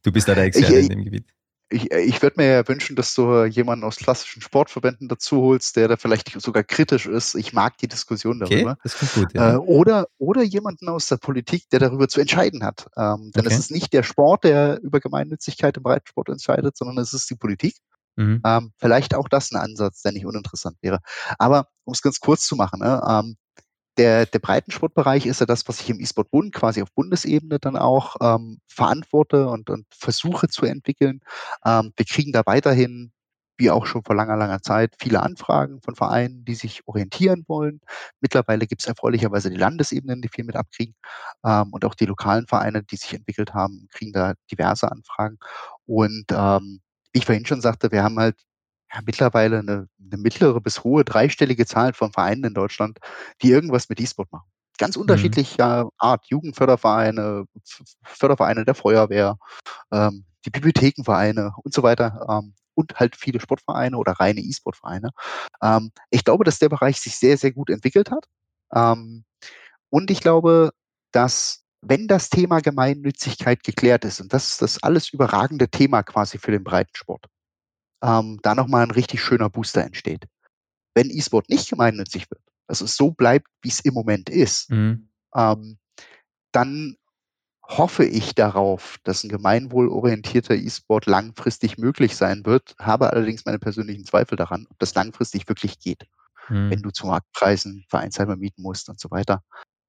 du bist da der Experte in dem Gebiet ich, ich würde mir ja wünschen, dass du jemanden aus klassischen Sportverbänden dazu holst, der da vielleicht sogar kritisch ist. Ich mag die Diskussion darüber. Okay, das klingt gut, ja. Äh, oder, oder jemanden aus der Politik, der darüber zu entscheiden hat. Ähm, denn okay. es ist nicht der Sport, der über Gemeinnützigkeit im Breitensport entscheidet, sondern es ist die Politik. Mhm. Ähm, vielleicht auch das ein Ansatz, der nicht uninteressant wäre. Aber um es ganz kurz zu machen, ne, ähm, der, der Breitensportbereich ist ja das, was ich im E-Sport-Bund quasi auf Bundesebene dann auch ähm, verantworte und, und versuche zu entwickeln. Ähm, wir kriegen da weiterhin wie auch schon vor langer, langer Zeit, viele Anfragen von Vereinen, die sich orientieren wollen. Mittlerweile gibt es erfreulicherweise die Landesebenen, die viel mit abkriegen. Ähm, und auch die lokalen Vereine, die sich entwickelt haben, kriegen da diverse Anfragen. Und ähm, wie ich vorhin schon sagte, wir haben halt ja, mittlerweile eine, eine mittlere bis hohe dreistellige Zahl von Vereinen in Deutschland, die irgendwas mit E-Sport machen. Ganz mhm. unterschiedlicher mhm. Art, Jugendfördervereine, Fördervereine der Feuerwehr, ähm, die Bibliothekenvereine und so weiter. Ähm, und halt viele Sportvereine oder reine E-Sport-Vereine. Ähm, ich glaube, dass der Bereich sich sehr, sehr gut entwickelt hat. Ähm, und ich glaube, dass wenn das Thema Gemeinnützigkeit geklärt ist, und das ist das alles überragende Thema quasi für den Breitensport, ähm, da nochmal ein richtig schöner Booster entsteht. Wenn E-Sport nicht gemeinnützig wird, also es so bleibt, wie es im Moment ist, mhm. ähm, dann hoffe ich darauf, dass ein gemeinwohlorientierter E-Sport langfristig möglich sein wird, habe allerdings meine persönlichen Zweifel daran, ob das langfristig wirklich geht. Hm. Wenn du zu Marktpreisen Vereinsheime mieten musst und so weiter,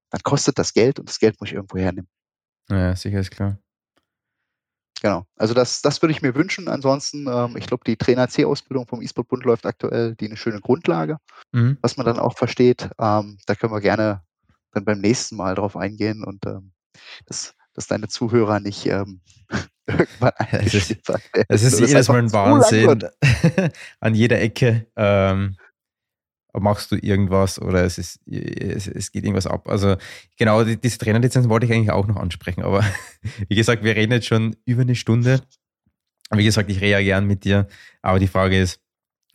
dann kostet das Geld und das Geld muss ich irgendwo hernehmen. Ja, sicher ist klar. Genau. Also das, das würde ich mir wünschen. Ansonsten, ähm, ich glaube, die Trainer C-Ausbildung vom E-Sport-Bund läuft aktuell, die eine schöne Grundlage, mhm. was man dann auch versteht. Ähm, da können wir gerne dann beim nächsten Mal drauf eingehen und ähm, das dass deine Zuhörer nicht ähm, [laughs] irgendwann es ist, es ist jedes Mal ein Wahnsinn. [laughs] An jeder Ecke ähm, machst du irgendwas oder es, ist, es, es geht irgendwas ab. Also genau, die, diese Trainerlizenz wollte ich eigentlich auch noch ansprechen, aber [laughs] wie gesagt, wir reden jetzt schon über eine Stunde. Wie gesagt, ich rede ja gern mit dir, aber die Frage ist,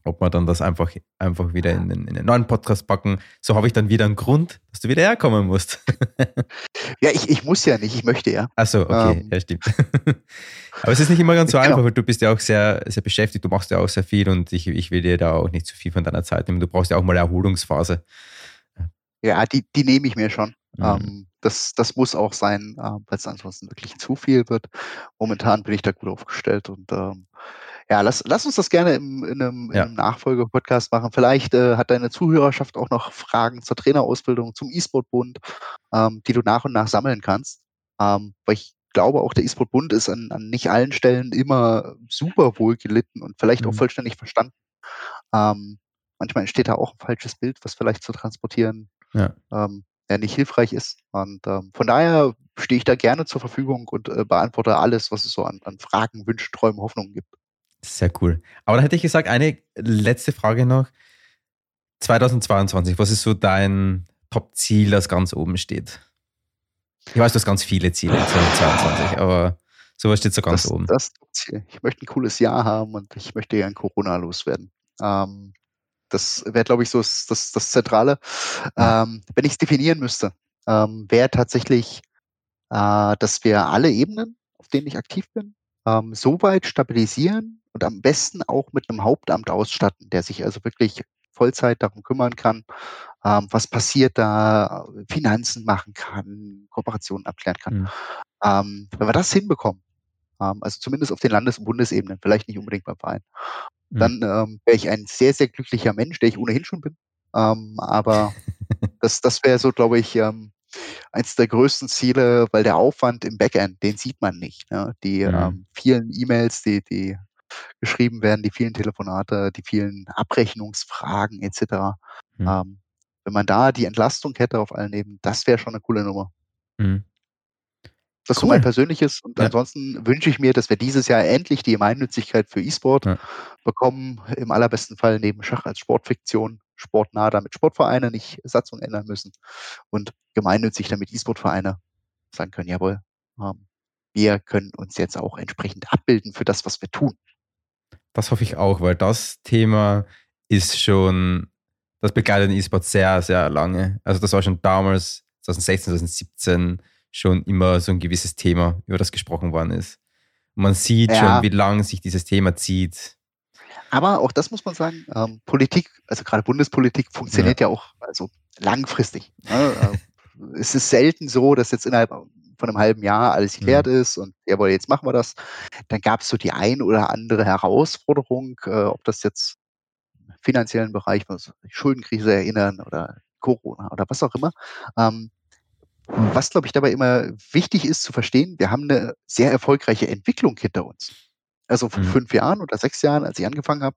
ob wir dann das einfach, einfach wieder in, in, in einen neuen Podcast packen. So habe ich dann wieder einen Grund, dass du wieder herkommen musst. ja, ich, ich muss ja nicht, ich möchte ja. Achso, okay, ähm, ja, stimmt. [laughs] Aber es ist nicht immer ganz so genau. einfach, weil du bist ja auch sehr, sehr beschäftigt, du machst ja auch sehr viel und ich, ich will dir da auch nicht zu viel von deiner Zeit nehmen. Du brauchst ja auch mal eine Erholungsphase. Ja, die, die nehme ich mir schon. Mhm. Ähm, das, das muss auch sein, äh, weil es ansonsten wirklich zu viel wird. Momentan bin ich da gut aufgestellt und ähm, ja, lass, lass uns das gerne im, in einem, ja. einem Nachfolge-Podcast machen. Vielleicht äh, hat deine Zuhörerschaft auch noch Fragen zur Trainerausbildung, zum E-Sport-Bund, ähm, die du nach und nach sammeln kannst. Ähm, weil ich glaube, auch der E-Sport-Bund ist an, an nicht allen Stellen immer super wohl gelitten und vielleicht mhm. auch vollständig verstanden. Ähm, manchmal entsteht da auch ein falsches Bild, was vielleicht zu transportieren ja. ähm, ja nicht hilfreich ist. Und ähm, von daher stehe ich da gerne zur Verfügung und äh, beantworte alles, was es so an, an Fragen, Wünschen, Träumen, Hoffnungen gibt. Sehr cool. Aber dann hätte ich gesagt, eine letzte Frage noch. 2022, was ist so dein Top-Ziel, das ganz oben steht? Ich weiß, du hast ganz viele Ziele in 2022, aber sowas steht so ganz das, oben. Das Ziel. Ich möchte ein cooles Jahr haben und ich möchte gern Corona loswerden. Ähm, das wäre, glaube ich, so das, das, das Zentrale. Ähm, wenn ich es definieren müsste, ähm, wäre tatsächlich, äh, dass wir alle Ebenen, auf denen ich aktiv bin, ähm, so weit stabilisieren, und am besten auch mit einem Hauptamt ausstatten, der sich also wirklich Vollzeit darum kümmern kann, ähm, was passiert da, Finanzen machen kann, Kooperationen abklären kann. Mhm. Ähm, wenn wir das hinbekommen, ähm, also zumindest auf den Landes- und Bundesebenen, vielleicht nicht unbedingt beim Verein, mhm. dann ähm, wäre ich ein sehr, sehr glücklicher Mensch, der ich ohnehin schon bin. Ähm, aber [laughs] das, das wäre so, glaube ich, ähm, eins der größten Ziele, weil der Aufwand im Backend, den sieht man nicht. Ne? Die mhm. vielen E-Mails, die, die geschrieben werden, die vielen Telefonate, die vielen Abrechnungsfragen etc. Mhm. Ähm, wenn man da die Entlastung hätte auf allen Ebenen, das wäre schon eine coole Nummer. Mhm. Das ist cool. so mein persönliches. Und ja. ansonsten wünsche ich mir, dass wir dieses Jahr endlich die Gemeinnützigkeit für E-Sport ja. bekommen. Im allerbesten Fall neben Schach als Sportfiktion, sportnah, damit Sportvereine nicht Satzung ändern müssen und gemeinnützig, damit E-Sport-Vereine sagen können, jawohl, ähm, wir können uns jetzt auch entsprechend abbilden für das, was wir tun. Das hoffe ich auch, weil das Thema ist schon, das begleitet den E-Sport sehr, sehr lange. Also das war schon damals, 2016, 2017, schon immer so ein gewisses Thema, über das gesprochen worden ist. Und man sieht ja. schon, wie lange sich dieses Thema zieht. Aber auch das muss man sagen, ähm, Politik, also gerade Bundespolitik, funktioniert ja, ja auch also langfristig. Ne? Äh, [laughs] es ist selten so, dass jetzt innerhalb von einem halben Jahr alles geklärt mhm. ist und jawohl, jetzt machen wir das. Dann gab es so die ein oder andere Herausforderung, äh, ob das jetzt im finanziellen Bereich, muss die Schuldenkrise erinnern oder Corona oder was auch immer. Ähm, was, glaube ich, dabei immer wichtig ist zu verstehen, wir haben eine sehr erfolgreiche Entwicklung hinter uns. Also vor mhm. fünf Jahren oder sechs Jahren, als ich angefangen habe,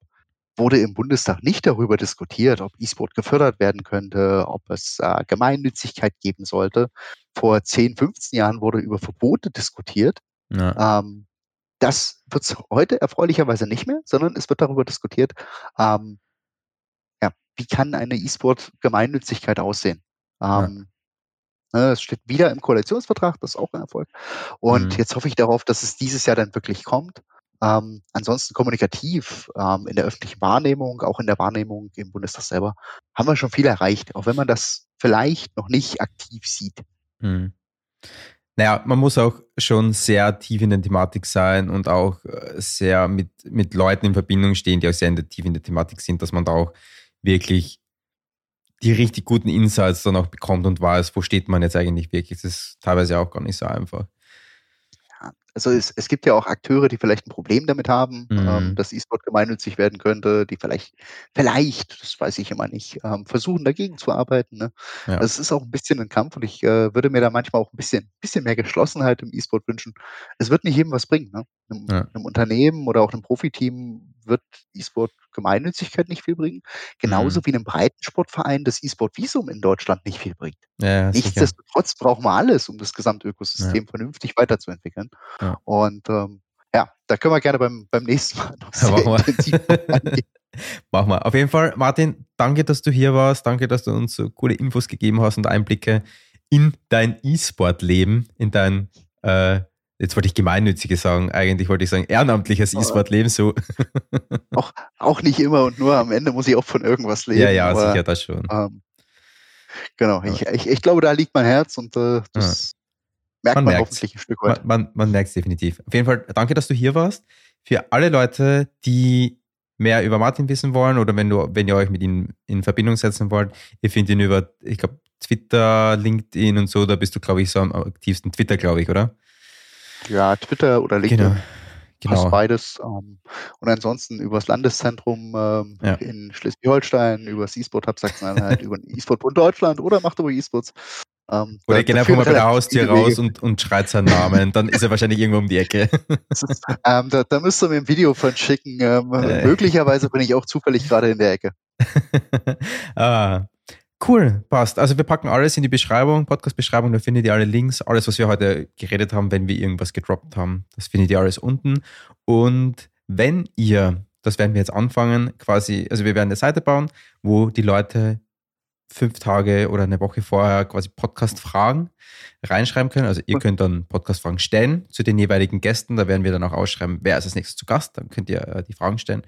wurde im Bundestag nicht darüber diskutiert, ob E-Sport gefördert werden könnte, ob es äh, Gemeinnützigkeit geben sollte. Vor 10, 15 Jahren wurde über Verbote diskutiert. Ja. Ähm, das wird es heute erfreulicherweise nicht mehr, sondern es wird darüber diskutiert, ähm, ja, wie kann eine E-Sport-Gemeinnützigkeit aussehen? Ähm, ja. ne, es steht wieder im Koalitionsvertrag, das ist auch ein Erfolg. Und mhm. jetzt hoffe ich darauf, dass es dieses Jahr dann wirklich kommt. Ähm, ansonsten kommunikativ ähm, in der öffentlichen Wahrnehmung, auch in der Wahrnehmung im Bundestag selber, haben wir schon viel erreicht, auch wenn man das vielleicht noch nicht aktiv sieht. Mhm. Naja, man muss auch schon sehr tief in der Thematik sein und auch äh, sehr mit, mit Leuten in Verbindung stehen, die auch sehr tief in der Thematik sind, dass man da auch wirklich die richtig guten Insights dann auch bekommt und weiß, wo steht man jetzt eigentlich wirklich. Das ist teilweise auch gar nicht so einfach also es, es gibt ja auch Akteure, die vielleicht ein Problem damit haben, ähm, mhm. ähm, dass E-Sport gemeinnützig werden könnte, die vielleicht, vielleicht, das weiß ich immer nicht, ähm, versuchen dagegen zu arbeiten. Ne? Ja. Das ist auch ein bisschen ein Kampf und ich äh, würde mir da manchmal auch ein bisschen, bisschen mehr Geschlossenheit im E-Sport wünschen. Es wird nicht jedem was bringen. Ne? Einem, ja. einem Unternehmen oder auch einem Profiteam wird E-Sport Gemeinnützigkeit nicht viel bringen. Genauso mhm. wie einem Breitensportverein das E-Sport-Visum in Deutschland nicht viel bringt. Ja, Nichtsdestotrotz brauchen wir alles, um das Gesamtökosystem ja. vernünftig weiterzuentwickeln. Ja. Und ähm, ja, da können wir gerne beim, beim nächsten Mal noch sehr [laughs] ja, [laughs] intensiv Machen wir. Auf jeden Fall, Martin, danke, dass du hier warst. Danke, dass du uns so coole Infos gegeben hast und Einblicke in dein E-Sport-Leben, in dein äh, jetzt wollte ich gemeinnützige sagen, eigentlich wollte ich sagen, ehrenamtliches E-Sport-Leben so. [laughs] Auch, auch nicht immer und nur am Ende muss ich auch von irgendwas leben. Ja, ja, aber, sicher, das schon. Ähm, genau, ich, ich, ich, glaube, da liegt mein Herz und äh, das. Merkt man, man hoffentlich ein Stück weit. Man, man, man merkt es definitiv. Auf jeden Fall, danke, dass du hier warst. Für alle Leute, die mehr über Martin wissen wollen oder wenn, du, wenn ihr euch mit ihm in Verbindung setzen wollt, ihr findet ihn über, ich glaube, Twitter, LinkedIn und so, da bist du, glaube ich, so am aktivsten. Twitter, glaube ich, oder? Ja, Twitter oder LinkedIn. Genau. Genau. Passt beides. Ähm, und ansonsten übers Landeszentrum ähm, ja. in Schleswig-Holstein, über das E-Sport Hub Sachsen-Anhalt, [laughs] über den E-Sport Bund Deutschland oder macht aber E-Sports. Ähm, Oder geht einfach mal bei der Haustür raus und, und schreit seinen Namen. Dann ist er wahrscheinlich irgendwo um die Ecke. Ist, [laughs] ähm, da, da müsst ihr mir ein Video von schicken. Ähm, äh. Möglicherweise bin ich auch zufällig gerade in der Ecke. [laughs] ah, Cool, passt. Also wir packen alles in die Beschreibung, Podcast-Beschreibung, da findet ihr alle Links, alles, was wir heute geredet haben, wenn wir irgendwas gedroppt haben, das findet ihr alles unten. Und wenn ihr, das werden wir jetzt anfangen, quasi, also wir werden eine Seite bauen, wo die Leute fünf Tage oder eine Woche vorher quasi Podcast-Fragen reinschreiben können. Also ihr könnt dann Podcast-Fragen stellen zu den jeweiligen Gästen. Da werden wir dann auch ausschreiben, wer ist als nächstes zu Gast. Dann könnt ihr äh, die Fragen stellen.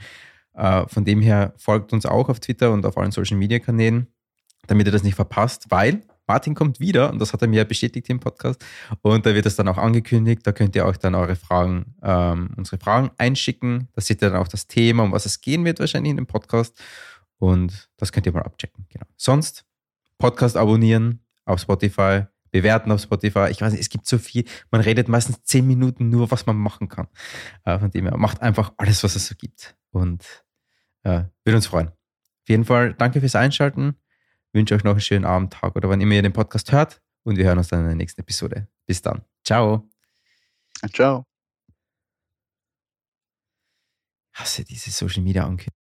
Äh, von dem her folgt uns auch auf Twitter und auf allen Social-Media-Kanälen damit ihr das nicht verpasst, weil Martin kommt wieder und das hat er mir bestätigt im Podcast und da wird es dann auch angekündigt. Da könnt ihr euch dann eure Fragen, ähm, unsere Fragen einschicken. Da seht ihr dann auch das Thema, um was es gehen wird wahrscheinlich in dem Podcast und das könnt ihr mal abchecken. Genau. Sonst Podcast abonnieren auf Spotify, bewerten auf Spotify. Ich weiß nicht, es gibt so viel. Man redet meistens zehn Minuten nur, was man machen kann. Äh, von dem her macht einfach alles, was es so gibt und äh, würde uns freuen. Auf jeden Fall danke fürs Einschalten wünsche euch noch einen schönen Abend, Tag oder wann immer ihr den Podcast hört. Und wir hören uns dann in der nächsten Episode. Bis dann. Ciao. Ciao. Hasse diese Social Media Ankündigung.